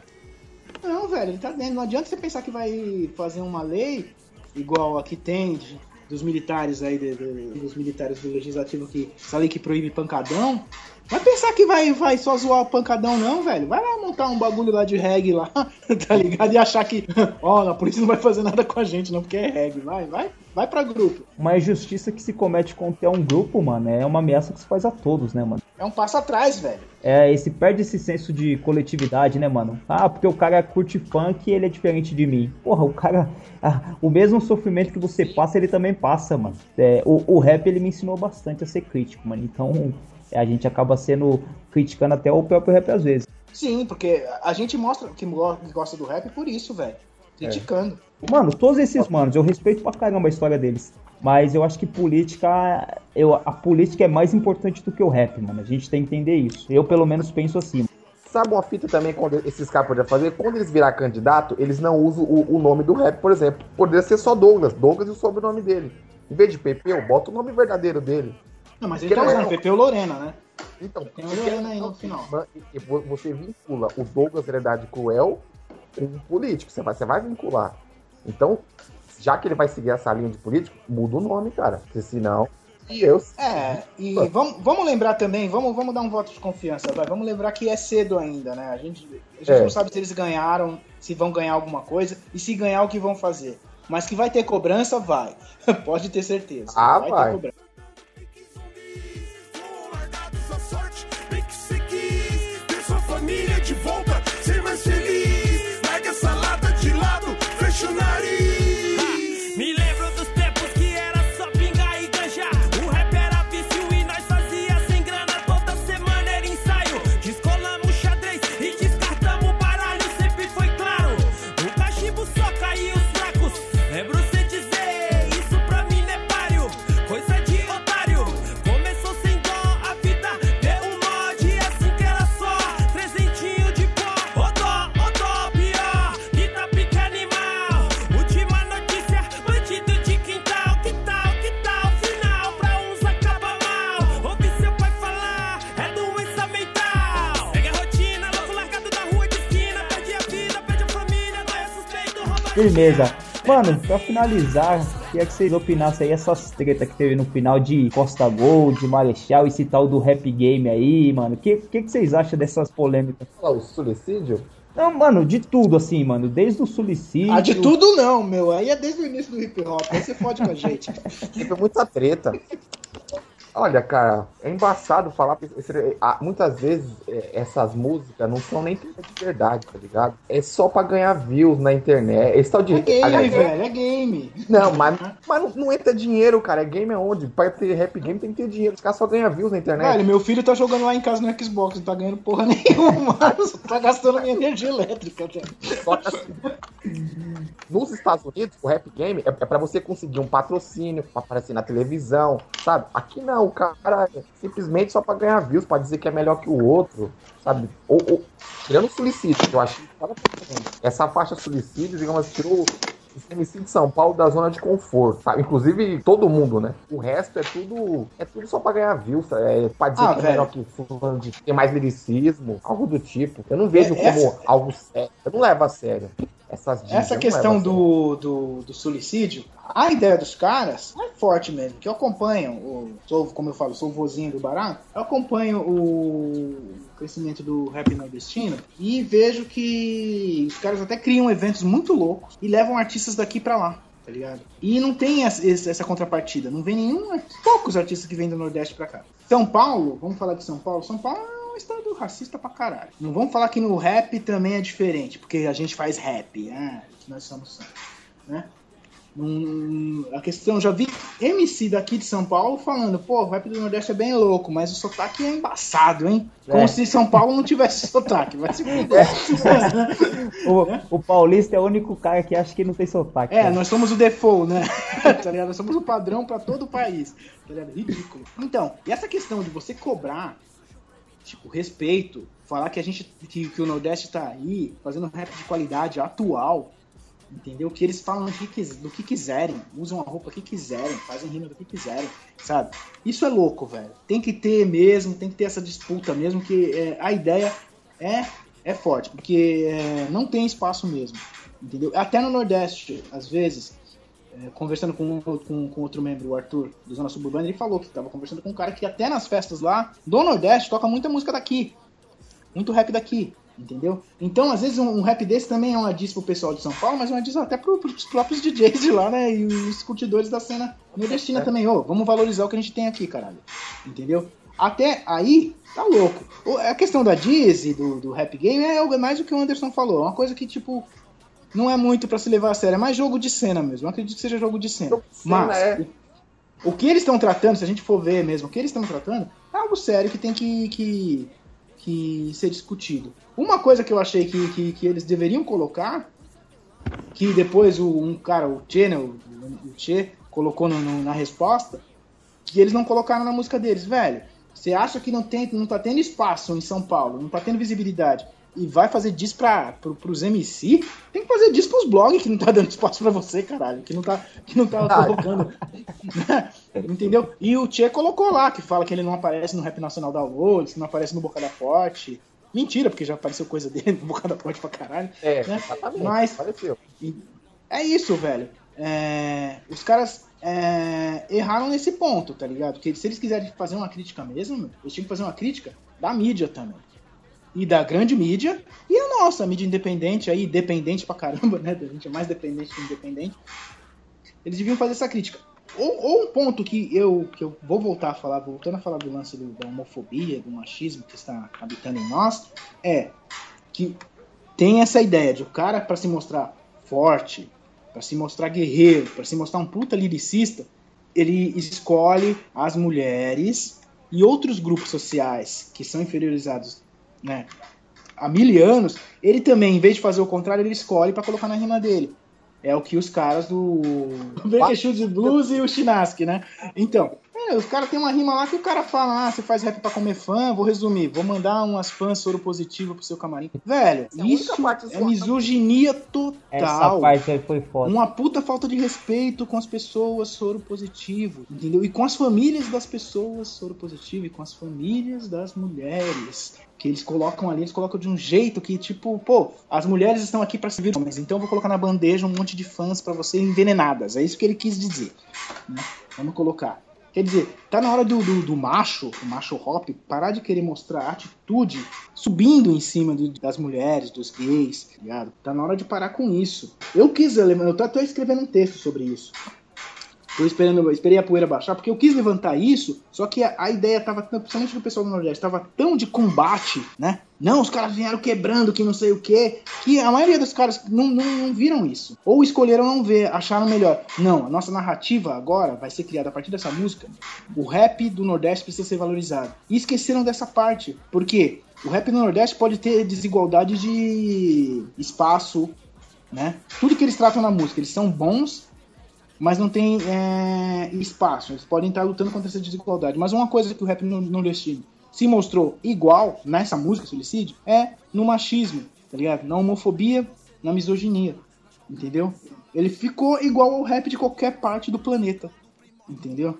Não, velho, ele tá dentro. Não adianta você pensar que vai fazer uma lei igual a que tem de- dos militares aí, de- de- dos militares do legislativo, que essa lei que proíbe pancadão. Vai pensar que vai, vai só zoar o pancadão, não, velho. Vai lá montar um bagulho lá de reggae lá, tá ligado? E achar que, ó, a polícia não vai fazer nada com a gente, não, porque é reggae. Vai, vai, vai pra grupo. Uma injustiça que se comete contra um grupo, mano, é uma ameaça que se faz a todos, né, mano? É um passo atrás, velho. É, esse perde esse senso de coletividade, né, mano? Ah, porque o cara curte funk e ele é diferente de mim. Porra, o cara. ah, o mesmo sofrimento que você passa, ele também passa, mano. É, o, o rap, ele me ensinou bastante a ser crítico, mano. Então, a gente acaba sendo. criticando até o próprio rap às vezes. Sim, porque a gente mostra que go- que gosta do rap por isso, velho. Criticando. Mano, todos esses manos, eu respeito pra caramba a história deles. Mas eu acho que política. Eu, a política é mais importante do que o rap, mano. A gente tem que entender isso. Eu, pelo menos, penso assim. Sabe uma fita também quando esses caras poderiam fazer? Quando eles virar candidato, eles não usam o, o nome do rap, por exemplo. Poderia ser só Douglas. Douglas e o sobrenome dele. Em vez de Pepeu, bota o nome verdadeiro dele. Não, mas ele tá usando Pepeu Lorena, né? Então, Tem o Lorena aí no final. vo- você vincula o Douglas Verdade Cruel com um político. Você vai, você vai vincular. Então, já que ele vai seguir essa linha de político, muda o nome, cara. Porque senão. E eu. É, e vamos, vamos lembrar também, vamos, vamos dar um voto de confiança, vai. Vamos lembrar que é cedo ainda, né? A gente, a gente É. não sabe se eles ganharam, se vão ganhar alguma coisa, e se ganhar, o que vão fazer. Mas que vai ter cobrança, vai. Pode ter certeza. Ah, vai. vai. Firmeza. Mano, pra finalizar, queria que vocês opinassem aí essas treta que teve no final de Costa Gold, Marechal, esse tal do rap game aí, mano. O que, que, que vocês acham dessas polêmicas? O suicídio? Não, mano, de tudo, assim, mano. Desde o suicídio. Ah, de tudo não, meu. Aí é desde o início do hip hop. Aí você fode com a gente. Teve muita treta. Olha, cara, é embaçado falar. Muitas vezes é, essas músicas não são nem de verdade, tá ligado? É só pra ganhar views na internet. Esse tal de. É game, aliás, velho, é game. Não, mas, mas não, entra dinheiro, cara. É game aonde? Pra ter rap game tem que ter dinheiro. Os caras só ganham views na internet. Velho, meu filho tá jogando lá em casa no Xbox, não tá ganhando porra nenhuma, tá gastando minha energia elétrica, cara. Só que assim, nos Estados Unidos, o rap game é, é pra você conseguir um patrocínio, pra aparecer na televisão, sabe? Aqui não, o cara simplesmente só pra ganhar views, pra dizer que é melhor que o outro, sabe? Ou, ou tirando o suicídio, eu acho que cada essa faixa suicídio, digamos, tirou os MC de São Paulo da zona de conforto, sabe? Inclusive todo mundo, né? O resto é tudo é tudo só pra ganhar views, é pra dizer Ah, que é melhor que fulano de ter mais lyricismo, algo do tipo. Eu não vejo É, como essa- algo sério. Eu não levo a sério. Essas dicas, Essa questão do, do, do suicídio, a ideia dos caras é forte mesmo, que eu acompanho, o, sou, como eu falo, sou o vozinho do Bará, eu acompanho o crescimento do rap nordestino e vejo que os caras até criam eventos muito loucos e levam artistas daqui pra lá. Tá ligado? E não tem essa, essa contrapartida, não vem nenhum. Poucos artistas que vêm do Nordeste pra cá. São Paulo, vamos falar de São Paulo. São Paulo é um estado racista pra caralho. Não vamos falar que no rap também é diferente, porque a gente faz rap, ah, nós somos, né? Hum, a questão, já vi MC daqui de São Paulo falando, pô, o rap do Nordeste é bem louco, mas o sotaque é embaçado, hein? Como É. se São Paulo não tivesse sotaque, vai se fuder. O, o Paulista é o único cara que acha que não tem sotaque. É, cara. nós somos o default, né? tá ligado? Nós somos o padrão pra todo o país. Tá ligado? Ridículo. Então, e essa questão de você cobrar, tipo, respeito, falar que a gente, que, que o Nordeste tá aí, fazendo rap de qualidade atual, entendeu? Que eles falam do que, do que quiserem, usam a roupa que quiserem, fazem rima do que quiserem, sabe? Isso é louco, velho. Tem que ter mesmo, tem que ter essa disputa mesmo, que é, a ideia é, é forte, porque é, não tem espaço mesmo, entendeu? Até no Nordeste, às vezes, conversando com, com, com outro membro, o Arthur, do Zona Suburbana, ele falou que tava conversando com um cara que até nas festas lá do Nordeste toca muita música daqui. Muito rap daqui. Entendeu? Então, às vezes, um, um rap desse também é uma diss pro pessoal de São Paulo, mas é uma diss até pro, pros próprios DJs de lá, né? E os curtidores da cena nordestina É. também. Ô, vamos valorizar o que a gente tem aqui, caralho. Entendeu? Até aí, tá louco. O- A questão da e do, do rap game é algo mais do que o Anderson falou. É uma coisa que, tipo, não é muito pra se levar a sério. É mais jogo de cena mesmo. Eu acredito que seja jogo de cena. Mas, é. o, o que eles estão tratando, se a gente for ver mesmo, o que eles estão tratando, é algo sério que tem que, que, que ser discutido. Uma coisa que eu achei que, que, que eles deveriam colocar, que depois o, um cara, o Che, né, o, o Che, colocou no- no- na resposta, que eles não colocaram na música deles, velho. Você acha que não, tem, não tá tendo espaço em São Paulo, não tá tendo visibilidade, e vai fazer disso pra, pro, pros MC? Tem que fazer disso pros blogs que não tá dando espaço pra você, caralho. Que não tá, que não tá colocando. Entendeu? E o Tchê colocou lá, que fala que ele não aparece no Rap Nacional Downloads, que não aparece no Bocada Forte. Mentira, porque já apareceu coisa dele no Bocada Forte pra caralho. É, né? exatamente. Mas Apareceu. é isso, velho. É, os caras é, erraram nesse ponto, tá ligado? Porque se eles quiserem fazer uma crítica mesmo, eles tinham que fazer uma crítica da mídia também. E da grande mídia, e a nossa, a mídia independente aí, dependente pra caramba, né? A gente é mais dependente que independente. Eles deviam fazer essa crítica. Ou, ou um ponto que eu, que eu vou voltar a falar, voltando a falar do lance do- da homofobia, do machismo que está habitando em nós, é que tem essa ideia de o cara para se mostrar forte, para se mostrar guerreiro, para se mostrar um puta liricista, ele escolhe as mulheres e outros grupos sociais que são inferiorizados, né, há mil anos, ele também, em vez de fazer o contrário, ele escolhe para colocar na rima dele. É o que os caras do Baker Shoes Blues e o Chinaski, né? Então, é, os caras têm uma rima lá que o cara fala, ah, você faz rap pra comer fã, vou resumir, vou mandar umas fãs soro positivo pro seu camarim. Velho, é a única isso é zoada. misoginia total. Essa parte aí foi foda. Uma puta falta de respeito com as pessoas soro positivo, entendeu? E com as famílias das pessoas soro positivo e com as famílias das mulheres. Que eles colocam ali, eles colocam de um jeito que, tipo, pô, as mulheres estão aqui pra servir homens, então eu vou colocar na bandeja um monte de fãs pra você envenenadas. É isso que ele quis dizer. né? Vamos colocar. Quer dizer, tá na hora do, do, do macho, o macho hop, parar de querer mostrar atitude subindo em cima do- das mulheres, dos gays, tá ligado? Tá na hora de parar com isso. Eu quis, eu tô até escrevendo um texto sobre isso. Tô esperando, eu esperei a poeira baixar, porque eu quis levantar isso, só que a, a ideia tava, principalmente do pessoal do Nordeste, tava tão de combate, né? Não, os caras vieram quebrando, que não sei o quê, que a maioria dos caras não, não, não viram isso. Ou escolheram não ver, acharam melhor. Não, a nossa narrativa agora vai ser criada a partir dessa música. O rap do Nordeste precisa ser valorizado. E esqueceram dessa parte. Por quê? O rap do Nordeste pode ter desigualdade de espaço, né? Tudo que eles tratam na música, eles são bons, mas não tem é, espaço. Eles podem estar lutando contra essa desigualdade. Mas uma coisa que o rap no- nordestino se mostrou igual nessa música, Suicídio, é no machismo, tá ligado? Na homofobia, na misoginia, entendeu? Ele ficou igual ao rap de qualquer parte do planeta, entendeu?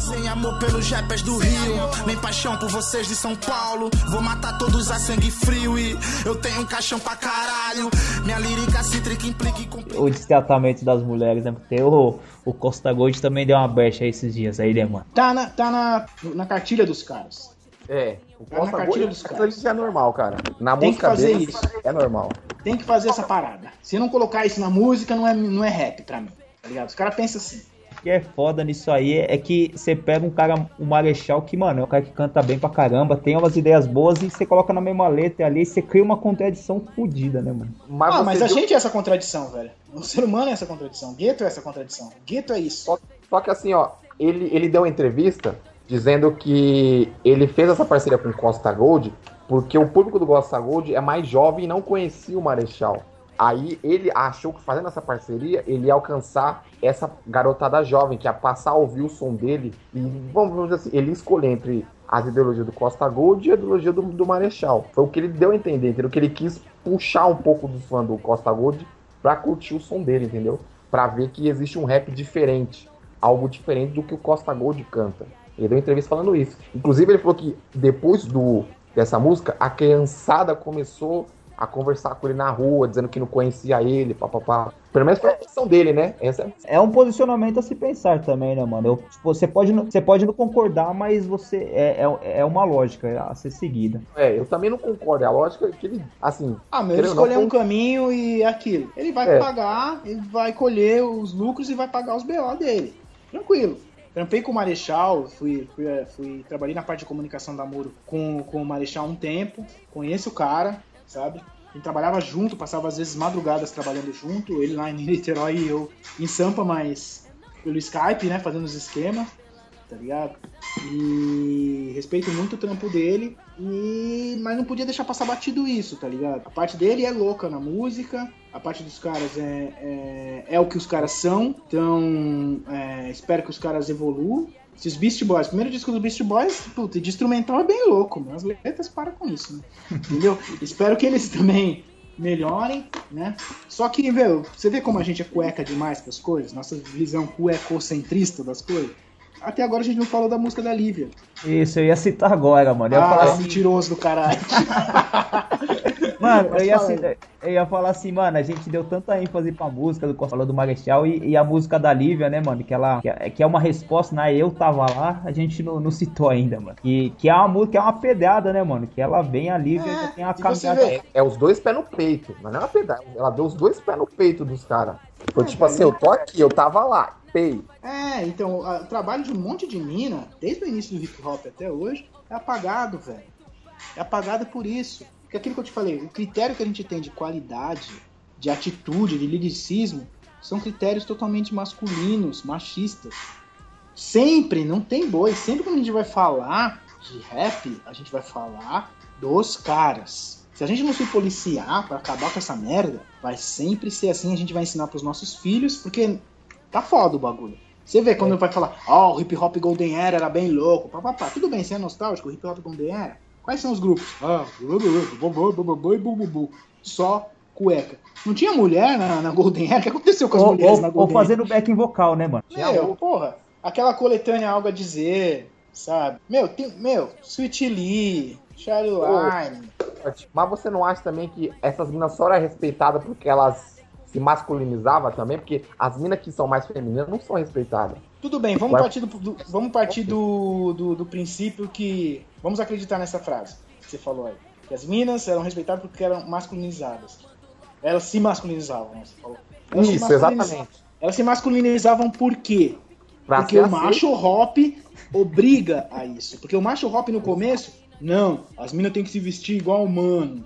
Sem amor pelos rappers do Rio, nem paixão por vocês de São Paulo. Vou matar todos a sangue frio e eu tenho um caixão pra caralho. Minha lírica cítrica implica O destratamento das mulheres, né? Porque o, o Costa Gold também deu uma brecha aí esses dias aí, né, mano? Tá na, tá na, na cartilha dos caras. É, o Tá na Costa cartilha Gold, dos aquilo caras. ali é normal, cara. Na Tem que música fazer deles, isso. é normal. Tem que fazer essa parada. Se não colocar isso na música, não é, não é rap pra mim, tá ligado? Os caras pensam assim. O que é foda nisso aí é que você pega um cara, um Marechal, que, mano, é um cara que canta bem pra caramba, tem umas ideias boas e você coloca na mesma letra ali e você cria uma contradição fodida, né, mano? Mas, ah, mas a viu- gente é essa contradição, velho. O ser humano é essa contradição. Gueto é essa contradição. Gueto é isso. Só, só que assim, ó, ele, ele deu uma entrevista dizendo que ele fez essa parceria com o Costa Gold porque o público do Costa Gold é mais jovem e não conhecia o Marechal. Aí ele achou que fazendo essa parceria ele ia alcançar essa garotada jovem, que ia passar a ouvir o som dele e, vamos dizer assim, ele escolher entre as ideologias do Costa Gold e a ideologia do, do Marechal. Foi o que ele deu a entender, entendeu? Que ele quis puxar um pouco dos fãs do Costa Gold pra curtir o som dele, entendeu? Pra ver que existe um rap diferente, algo diferente do que o Costa Gold canta. Ele deu entrevista falando isso. Inclusive ele falou que depois do dessa música, a criançada começou a conversar com ele na rua, dizendo que não conhecia ele, papapá. Pelo menos foi a opção dele, né? Essa É um posicionamento a se pensar também, né, mano? Eu- tipo, você, pode, não- você pode não concordar, mas você é, é, é uma lógica a ser seguida. é, eu também não concordo. A lógica é que ele, assim. Ah, mas ele não, escolheu um caminho e é aquilo. Ele vai É. pagar, ele vai colher os lucros e vai pagar os BO dele. Tranquilo. Trampei com o Marechal, fui, fui, eh, fui- trabalhei na parte de comunicação da Muro com, com o Marechal um tempo, conheço o cara, sabe? A gente trabalhava junto, passava às vezes madrugadas trabalhando junto, ele lá em Niterói e eu em Sampa, mas pelo Skype, né, fazendo os esquemas, tá ligado? E respeito muito o trampo dele, e mas não podia deixar passar batido isso, tá ligado? A parte dele é louca na música, a parte dos caras é, é, é o que os caras são, então é, espero que os caras evoluam. Esses Beast Boys, o primeiro disco do Beast Boys, puta, de instrumental é bem louco, mas as letras param com isso, né? Entendeu? espero que eles também melhorem, né? Só que, meu, você vê como a gente é cueca demais com as coisas? Nossa visão cuecocentrista das coisas? Até agora a gente não falou da música da Lívia. Isso, eu ia citar agora, mano. Eu ia falar Ah, assim, mentiroso do caralho. Mano, eu ia, fala ci- aí. eu ia falar assim, mano, a gente deu tanta ênfase pra música do falou do Marechal e, e a música da Lívia, né, mano? Que ela que é, que é uma resposta, né? Eu tava lá, a gente não, não citou ainda, mano. Que, que é uma música, que é uma pedrada, né, mano? Que ela vem a Lívia já tem a e você caminhada. vê, É os dois pés no peito, mas não é uma pedrada. Ela deu os dois pés no peito dos caras. Foi tipo assim, eu tô aqui, eu tava lá, pei. É, então, o trabalho de um monte de mina, desde o início do hip hop até hoje, é apagado, velho. É apagado por isso. Porque aquilo que eu te falei, o critério que a gente tem de qualidade, de atitude, de liricismo, são critérios totalmente masculinos, machistas. Sempre, não tem boi, sempre que a gente vai falar de rap, a gente vai falar dos caras. Se a gente não se policiar pra acabar com essa merda, vai sempre ser assim, a gente vai ensinar pros nossos filhos, porque tá foda o bagulho. Você vê quando vai falar, ó, o hip hop Golden Era era bem louco, papapá. Tudo bem, você é nostálgico, o hip hop Golden Era. Quais são os grupos? Ah, só cueca. Não tinha mulher na, na Golden Era? O que aconteceu com as Ou, mulheres ou, na ou Golden Era? fazendo backing vocal, né, mano? Meu, porra, aquela coletânea Algo a Dizer, sabe? Meu, tem, meu, Sweet Lee, Caroline. Mas você não acha também que essas minas só eram respeitadas porque elas se masculinizavam também? Porque as minas que são mais femininas não são respeitadas. Tudo bem, vamos Vai- partir, do, vamos partir do, do, do princípio que. Vamos acreditar nessa frase que você falou aí. Que as minas eram respeitadas porque eram masculinizadas. Elas se masculinizavam, né? Você falou. Elas se Isso, exatamente. Elas se masculinizavam por quê? Pra Porque o aceito. macho hop obriga a isso. Porque o macho hop no começo, não, as minas têm que se vestir igual humano.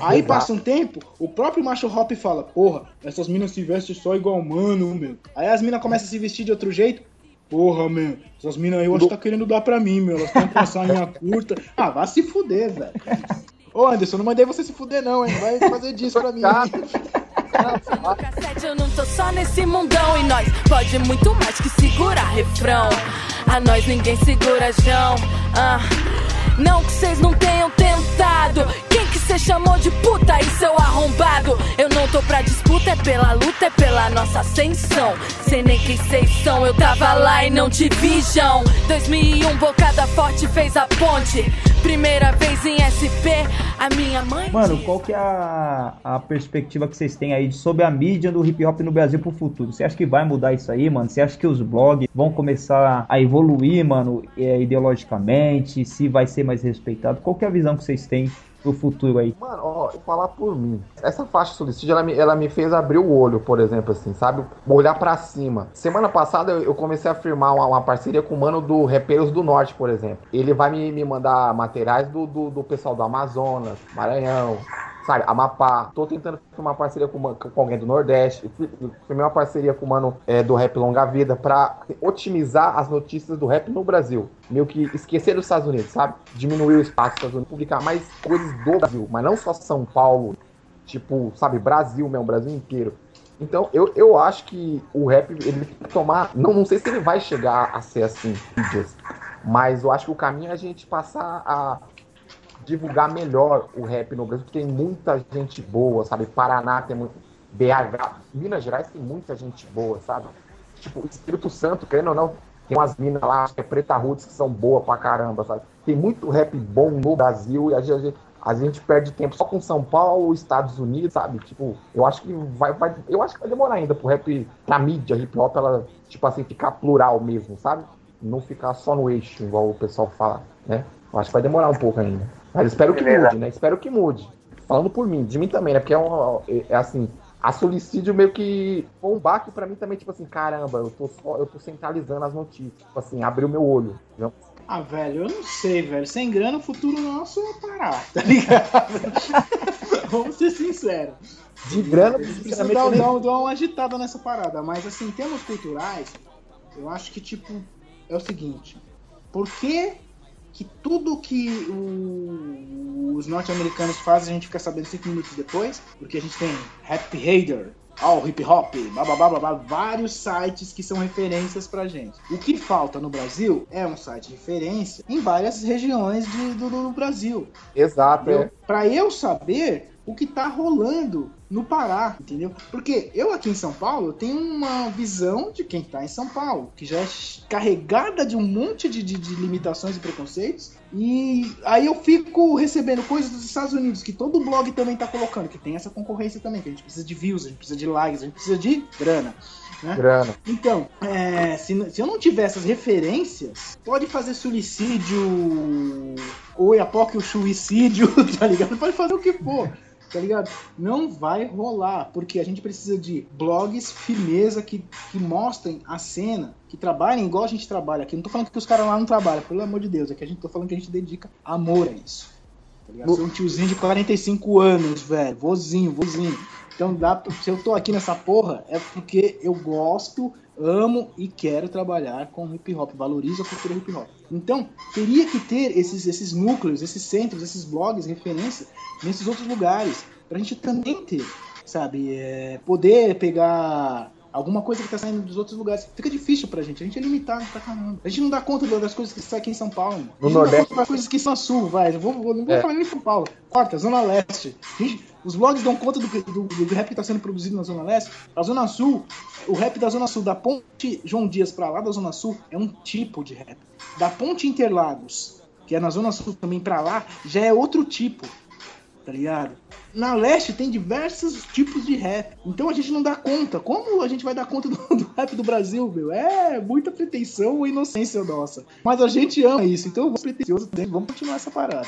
Aí Exato. passa um tempo, o próprio macho hop fala, porra, essas minas se vestem só igual humano, meu. Aí as minas começam a se vestir de outro jeito. Porra, meu, essas minas aí eu acho que tá querendo dar pra mim, meu. Elas estão com a sainha curta. Ah, vai se fuder, velho. Ô Anderson, não mandei você se fuder, não, hein? Vai fazer disso pra mim. Cassete, eu não tô só nesse mundão e nós pode muito mais que segurar refrão. A nós ninguém segura, João. Ah, não que vocês não tenham tentado. Quem que cê chamou de puta aí, seu arrombado? Eu não tô pra disputa, é pela luta, é pela nossa ascensão. Sei nem quem vocês são, eu tava lá e não te vi, João. 2001, bocada forte fez a ponte. Primeira vez em SP, a minha mãe. Mano, qual que é a, a perspectiva que vocês têm aí sobre a mídia do hip hop no Brasil pro futuro? Você acha que vai mudar isso aí, mano? Você acha que os blogs vão começar a evoluir, mano, é, ideologicamente? Se vai ser mais respeitado? Qual que é a visão que vocês têm pro futuro aí? Mano, ó, eu falar por mim. Essa faixa suicídio, ela me, ela me fez abrir o olho, por exemplo, assim, sabe? Olhar pra cima. Semana passada eu, eu comecei a firmar uma, uma parceria com o mano do Repeiros do Norte, por exemplo. Ele vai me, me mandar materiais do, do, do pessoal do Amazonas, Maranhão, sabe? Amapá. Tô tentando firmar uma parceria com, uma- com alguém do Nordeste. Fir- Firmei uma parceria com o mano é, do Rap Longa Vida pra otimizar as notícias do rap no Brasil. Meio que esquecer dos Estados Unidos, sabe? Diminuir o espaço dos Estados Unidos, publicar mais coisas do Brasil, mas não só São Paulo, tipo, sabe, Brasil mesmo, Brasil inteiro. Então, eu, eu acho que o rap, ele tem que tomar. Não, não sei se ele vai chegar a ser assim, mas eu acho que o caminho é a gente passar a divulgar melhor o rap no Brasil, porque tem muita gente boa, sabe? Paraná tem muito. BH, Minas Gerais tem muita gente boa, sabe? Tipo, Espírito Santo, querendo ou não, tem umas minas lá, acho que é Preta Roots, que são boas pra caramba, sabe? Tem muito rap bom no Brasil e a gente, a gente perde tempo só com São Paulo, Estados Unidos, sabe? Tipo, eu acho que vai, vai eu acho que vai demorar ainda pro rap, pra mídia, hip hop, ela, tipo assim, ficar plural mesmo, sabe? Não ficar só no eixo, igual o pessoal fala, né? Eu acho que vai demorar um pouco ainda. Mas espero que Beleza. mude, né? Espero que mude. Falando por mim, de mim também, né? Porque é, um, é, é assim, a suicídio meio que foi um baque pra mim também, tipo assim, caramba, eu tô só, eu tô centralizando as notícias. Tipo assim, abriu meu olho. entendeu? Ah, velho, eu não sei, velho. Sem grana, o futuro nosso é parar, tá ligado? Vamos ser sinceros. De grana, precisa dar, eu nem- dar- dar uma agitada nessa parada. Mas, assim, em termos culturais, eu acho que, tipo, é o seguinte. Por que que tudo que o- os norte-americanos fazem a gente fica sabendo cinco minutos depois? Porque a gente tem Happy Hater, All Hip Hop, blá, blá, blá, blá, blá, vários sites que são referências pra gente. O que falta no Brasil é um site de referência em várias regiões de- do, do Brasil. Exato, Entendeu? é. Pra eu saber o que tá rolando no Pará, entendeu? Porque eu aqui em São Paulo tenho uma visão de quem tá em São Paulo, que já é carregada de um monte de, de- de limitações e preconceitos. E aí eu fico recebendo coisas dos Estados Unidos, que todo blog também tá colocando, que tem essa concorrência também, que a gente precisa de views, a gente precisa de likes, a gente precisa de grana. Né? Grana. Então, é, se, se eu não tiver essas referências, pode fazer suicídio, ou iapoque o suicídio, tá ligado? Pode fazer o que for, tá ligado? Não vai rolar, porque a gente precisa de blogs firmeza que, que mostrem a cena, que trabalhem igual a gente trabalha aqui. Não tô falando que os caras lá não trabalham, pelo amor de Deus, é que a gente tô falando que a gente dedica amor a isso. Tá ligado? Sou um tiozinho de 45 anos, velho. Vozinho, vozinho. Então, dá, se eu tô aqui nessa porra, é porque eu gosto, amo e quero trabalhar com hip hop, valorizo a cultura hip hop. Então, teria que ter esses, esses núcleos, esses centros, esses blogs, referência nesses outros lugares, pra gente também ter, sabe, é, poder pegar alguma coisa que tá saindo dos outros lugares. Fica difícil pra gente, a gente é limitado pra caramba. A gente não dá conta das coisas que saem aqui em São Paulo. mano. No a gente não dá Nordeste- conta das coisas que são a sul, vai. Eu vou, vou- não vou É. falar nem São Paulo. Corta, Zona Leste. Gente, os blogs dão conta do, do, do rap que tá sendo produzido na Zona Leste. A Zona Sul, o rap da Zona Sul, da ponte João Dias pra lá da Zona Sul, é um tipo de rap. Da ponte Interlagos, que é na Zona Sul também pra lá, já é outro tipo tá ligado? Na leste tem diversos tipos de rap. Então a gente não dá conta. Como a gente vai dar conta do, do rap do Brasil, meu? É muita pretensão ou inocência nossa. Mas a gente ama isso, então vamos pretensioso. Vamos continuar essa parada.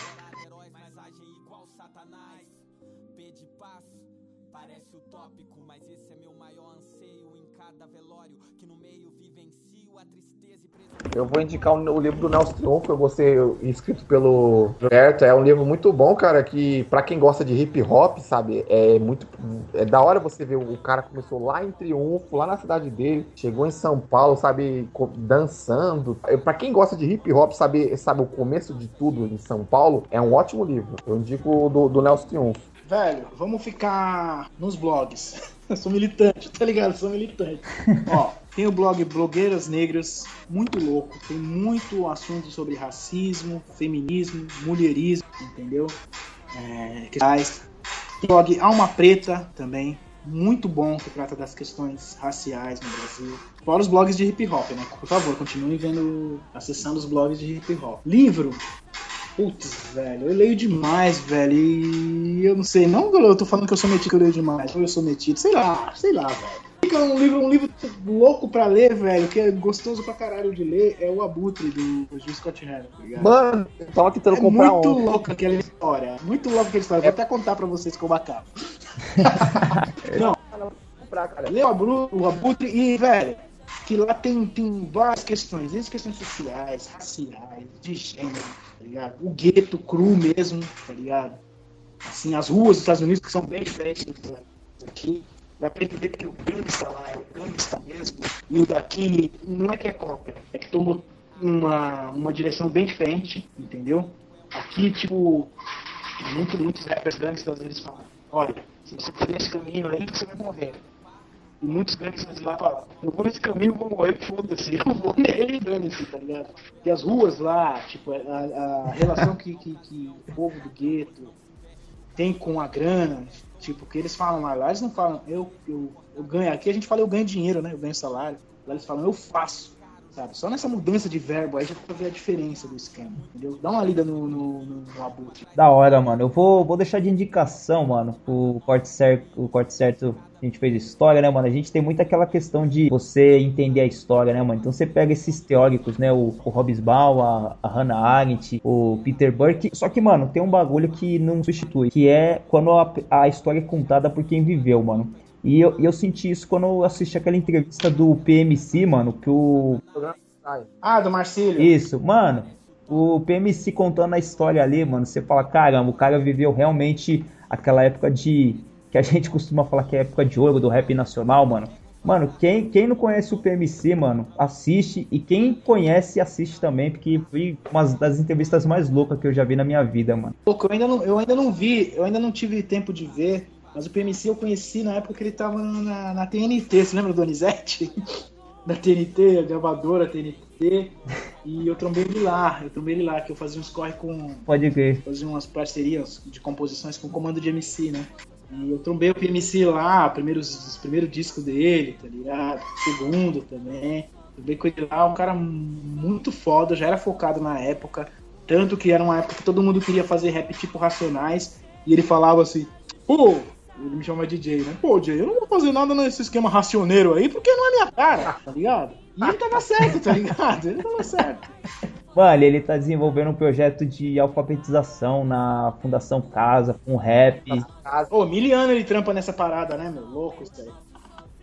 Eu vou indicar o, livro do Nelson Triunfo, eu vou ser escrito pelo Roberto. É um livro muito bom, cara, que pra quem gosta de hip hop, sabe, é muito. É da hora você ver o cara começou lá em Triunfo, lá na cidade dele, chegou em São Paulo, sabe, dançando. Pra quem gosta de hip hop, sabe, sabe o começo de tudo em São Paulo, é um ótimo livro. Eu indico do, do Nelson Triunfo. Velho, vamos ficar nos blogs. Eu sou militante, tá ligado? Eu sou militante. Ó, tem o blog Blogueiras Negras, muito louco. Tem muito assunto sobre racismo, feminismo, mulherismo, entendeu? É. Tem o blog Alma Preta também, muito bom, que trata das questões raciais no Brasil. Fora os blogs de hip hop, né? Por favor, continue vendo, acessando os blogs de hip hop. Livro, Putz, velho, eu leio demais, velho. E eu não sei, não eu tô falando que eu sou metido, que eu leio demais. Ou eu sou metido, sei lá, sei lá, velho. Fica um livro, um livro louco pra ler, velho, que é gostoso pra caralho de ler, é o Abutre do, do Gil Scott Heron, tá ligado? Mano, eu tava tentando é comprar muito um. louca aquela história. Muito louca aquela história. Vou até contar pra vocês como acaba. não, comprar, cara. lê o Abutre, o Abutre e, velho, que lá tem, tem várias questões, desde questões sociais, raciais, de gênero, tá ligado? O gueto cru mesmo, tá ligado? Assim, as ruas dos Estados Unidos que são bem diferentes aqui. Dá pra entender que o gangsta lá é o gangsta mesmo, e o daqui não é que é cópia, é que tomou uma, uma direção bem diferente, entendeu? Aqui, tipo, muito, muitos rappers gangsters eles falam, olha, se você for nesse caminho aí, você vai morrer. E muitos gangsters lá falam, eu vou nesse caminho, vou morrer, foda-se, eu vou nele dane-se, tá ligado? E as ruas lá, tipo, a, a relação que, que, que o povo do gueto tem com a grana, tipo, que eles falam lá, lá eles não falam, eu, eu, eu ganho, aqui a gente fala eu ganho dinheiro, né, eu ganho salário, lá eles falam eu faço, sabe? Só nessa mudança de verbo aí já pra ver a diferença do esquema, entendeu? Dá uma lida no, no, no, no Abutre. Da hora, mano. Eu vou, vou deixar de indicação, mano, o corte certo, o corte certo a gente fez história, né, mano? A gente tem muito aquela questão de você entender a história, né, mano? Então você pega esses teóricos, né? O, o Hobsbawm, a, a Hannah Arendt, o Peter Burke. Só que, mano, tem um bagulho que não substitui, que é quando a, a história é contada por quem viveu, mano. E eu, eu senti isso quando eu assisti aquela entrevista do PMC, mano, que o. Ah, do Marcílio. Isso, mano. O PMC contando a história ali, mano, você fala, caramba, o cara viveu realmente aquela época de. Que a gente costuma falar que é época de ouro do rap nacional, mano. Mano, quem, quem não conhece o PMC, mano, assiste. E quem conhece, assiste também, porque foi uma das entrevistas mais loucas que eu já vi na minha vida, mano. Pouco, eu ainda não, eu ainda não vi, eu ainda não tive tempo de ver. Mas o PMC eu conheci na época que ele tava na, na TNT. Você lembra do Donizete? da TNT, a gravadora TNT. E eu trombei ele lá. Eu trombei ele lá, que eu fazia uns corre com. Pode ver. Fazia umas parcerias de composições com o comando de MC, né? E eu trombei o PMC lá, primeiros, os primeiros discos dele, tá ligado? Segundo também. Trombei com ele lá, um cara muito foda, já era focado na época. Tanto que era uma época que todo mundo queria fazer rap tipo Racionais. E ele falava assim, pô, ele me chama DJ, né? Pô, DJ, eu não vou fazer nada nesse esquema racioneiro aí, porque não é minha cara, tá ligado? E ele tava certo, tá ligado? Ele tava certo. Mano, ele tá desenvolvendo um projeto de alfabetização na Fundação Casa, com rap. Ô, miliano ele trampa nessa parada, né, meu? Louco isso aí.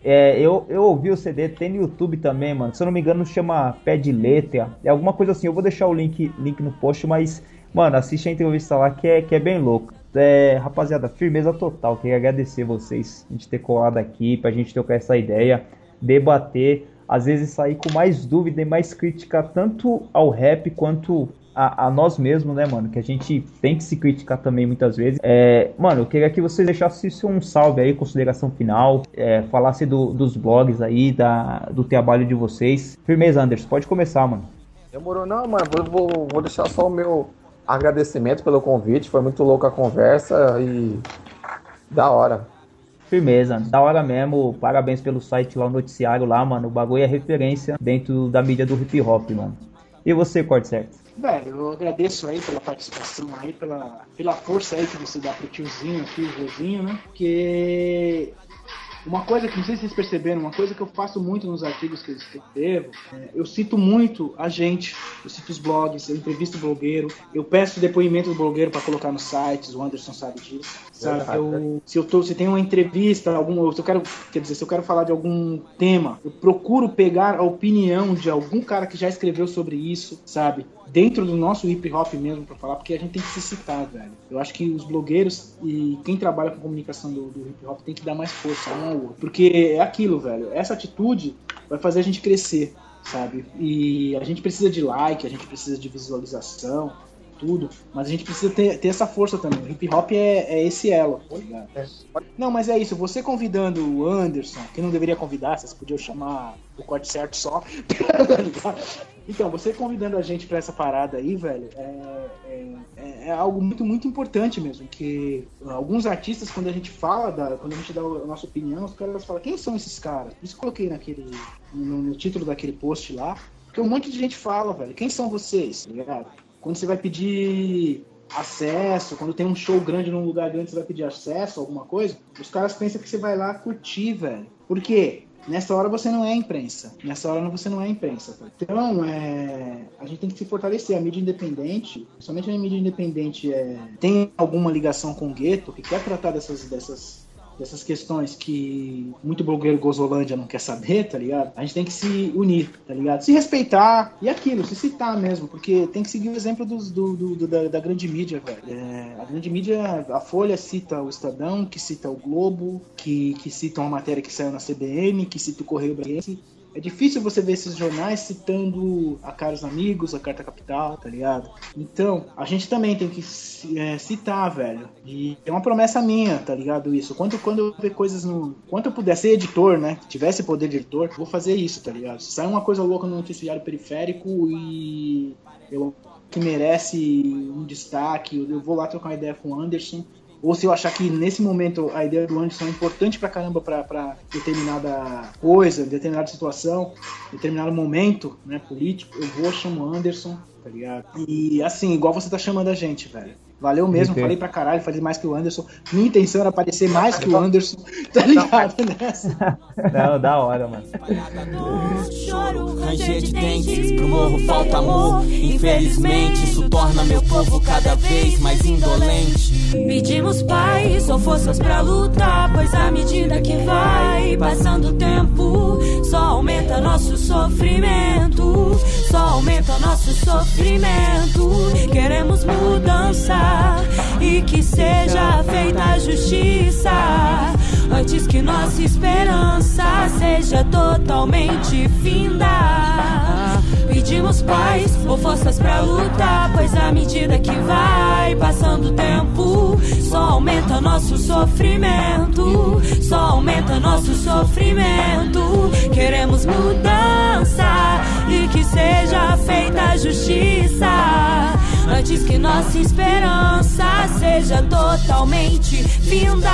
É, eu, eu ouvi o CD, tem no YouTube também, mano. Se eu não me engano, chama Pé de Letra. É alguma coisa assim. Eu vou deixar o link, link no post, mas, mano, assiste a entrevista lá que é, que é bem louco. É, rapaziada, firmeza total. Queria agradecer vocês de ter colado aqui pra gente trocar essa ideia, debater, às vezes sair com mais dúvida e mais crítica tanto ao rap quanto a, a nós mesmos, né, mano? Que a gente tem que se criticar também muitas vezes. É, mano, eu queria que vocês deixassem um salve aí, consideração final, é, falasse do, dos blogs aí, da, do trabalho de vocês. Firmeza, Anderson, pode começar, mano. Demorou, não, mano. Vou, vou deixar só o meu agradecimento pelo convite, foi muito louca a conversa e da hora. Firmeza, da hora mesmo. Parabéns pelo site lá, o noticiário lá, mano. O bagulho é referência dentro da mídia do hip hop, mano. E você, Corte Certo? Velho, eu agradeço aí pela participação aí, pela, pela força aí que você dá pro tiozinho aqui, o né? Porque uma coisa que não sei se vocês perceberam, uma coisa que eu faço muito nos artigos que eu escrevo, é, eu cito muito a gente, eu cito os blogs, eu entrevisto blogueiro, eu peço depoimento do blogueiro para colocar nos sites, o Anderson sabe disso. Sabe? Eu, se eu tô, se tem uma entrevista, algum, se eu quero, quer dizer, se eu quero falar de algum tema, eu procuro pegar a opinião de algum cara que já escreveu sobre isso, sabe? Dentro do nosso hip hop mesmo para falar, porque a gente tem que se citar, velho. Eu acho que os blogueiros e quem trabalha com comunicação do, do hip hop tem que dar mais força um ao outro, porque é aquilo, velho. Essa atitude vai fazer a gente crescer, sabe? E a gente precisa de like, a gente precisa de visualização, tudo, mas a gente precisa ter, ter essa força também. O hip hop é, é esse elo, tá ligado? Não, mas é isso, você convidando o Anderson, que não deveria convidar, vocês podiam chamar o corte certo só. então, você convidando a gente pra essa parada aí, velho, é, é, é algo muito, muito importante mesmo. Que alguns artistas, quando a gente fala, da, quando a gente dá a nossa opinião, os caras falam, quem são esses caras? Isso eu coloquei naquele, no, no título daquele post lá. Porque um monte de gente fala, velho, quem são vocês, tá ligado? Quando você vai pedir acesso, quando tem um show grande num lugar grande, você vai pedir acesso alguma coisa, os caras pensam que você vai lá curtir, velho. Por quê? Nessa hora você não é imprensa. Nessa hora você não é imprensa. Tá? Então, é, a gente tem que se fortalecer. A mídia independente, somente a mídia independente é, tem alguma ligação com o gueto, que quer tratar dessas, dessas dessas questões que muito blogueiro Gozolândia não quer saber, tá ligado? A gente tem que se unir, tá ligado? Se respeitar e aquilo, se citar mesmo, porque tem que seguir o exemplo dos, do, do, do da, da, grande mídia, velho. É, a grande mídia, a Folha cita o Estadão, que cita o Globo, que, que cita uma matéria que saiu na CBN, que cita o Correio Brasileiro é difícil você ver esses jornais citando a Caros Amigos, a Carta Capital, tá ligado? Então, a gente também tem que é, citar, velho. E é uma promessa minha, tá ligado? Isso. Quando, quando eu ver coisas no. Quando eu puder ser editor, né? Tivesse poder de editor, vou fazer isso, tá ligado? Se sai uma coisa louca no noticiário periférico e eu que merece um destaque, eu vou lá trocar uma ideia com o Anderson ou se eu achar que nesse momento a ideia do Anderson é importante pra caramba pra, pra determinada coisa, determinada situação, determinado momento né, político, eu vou chamar o Anderson, tá ligado? E assim, igual você tá chamando a gente, velho. Valeu mesmo, Entendi. falei pra caralho, falei mais que o Anderson. Minha intenção era aparecer mais que o Anderson, tá ligado? Nessa. Não, da hora, mano. Choro, Ranger de dentes, pro morro falta amor. Infelizmente, isso torna meu povo cada vez mais indolente. Pedimos paz ou forças pra lutar, pois à medida que vai passando o tempo, só aumenta nosso sofrimento, só aumenta nosso sofrimento. Queremos mudança e que seja feita a justiça, antes que nossa esperança seja totalmente finda. Pedimos paz ou forças pra lutar, pois à medida que vai passando o tempo, só aumenta nosso sofrimento, só aumenta nosso sofrimento. Queremos mudança e que seja feita a justiça, antes que nossa esperança seja totalmente finda.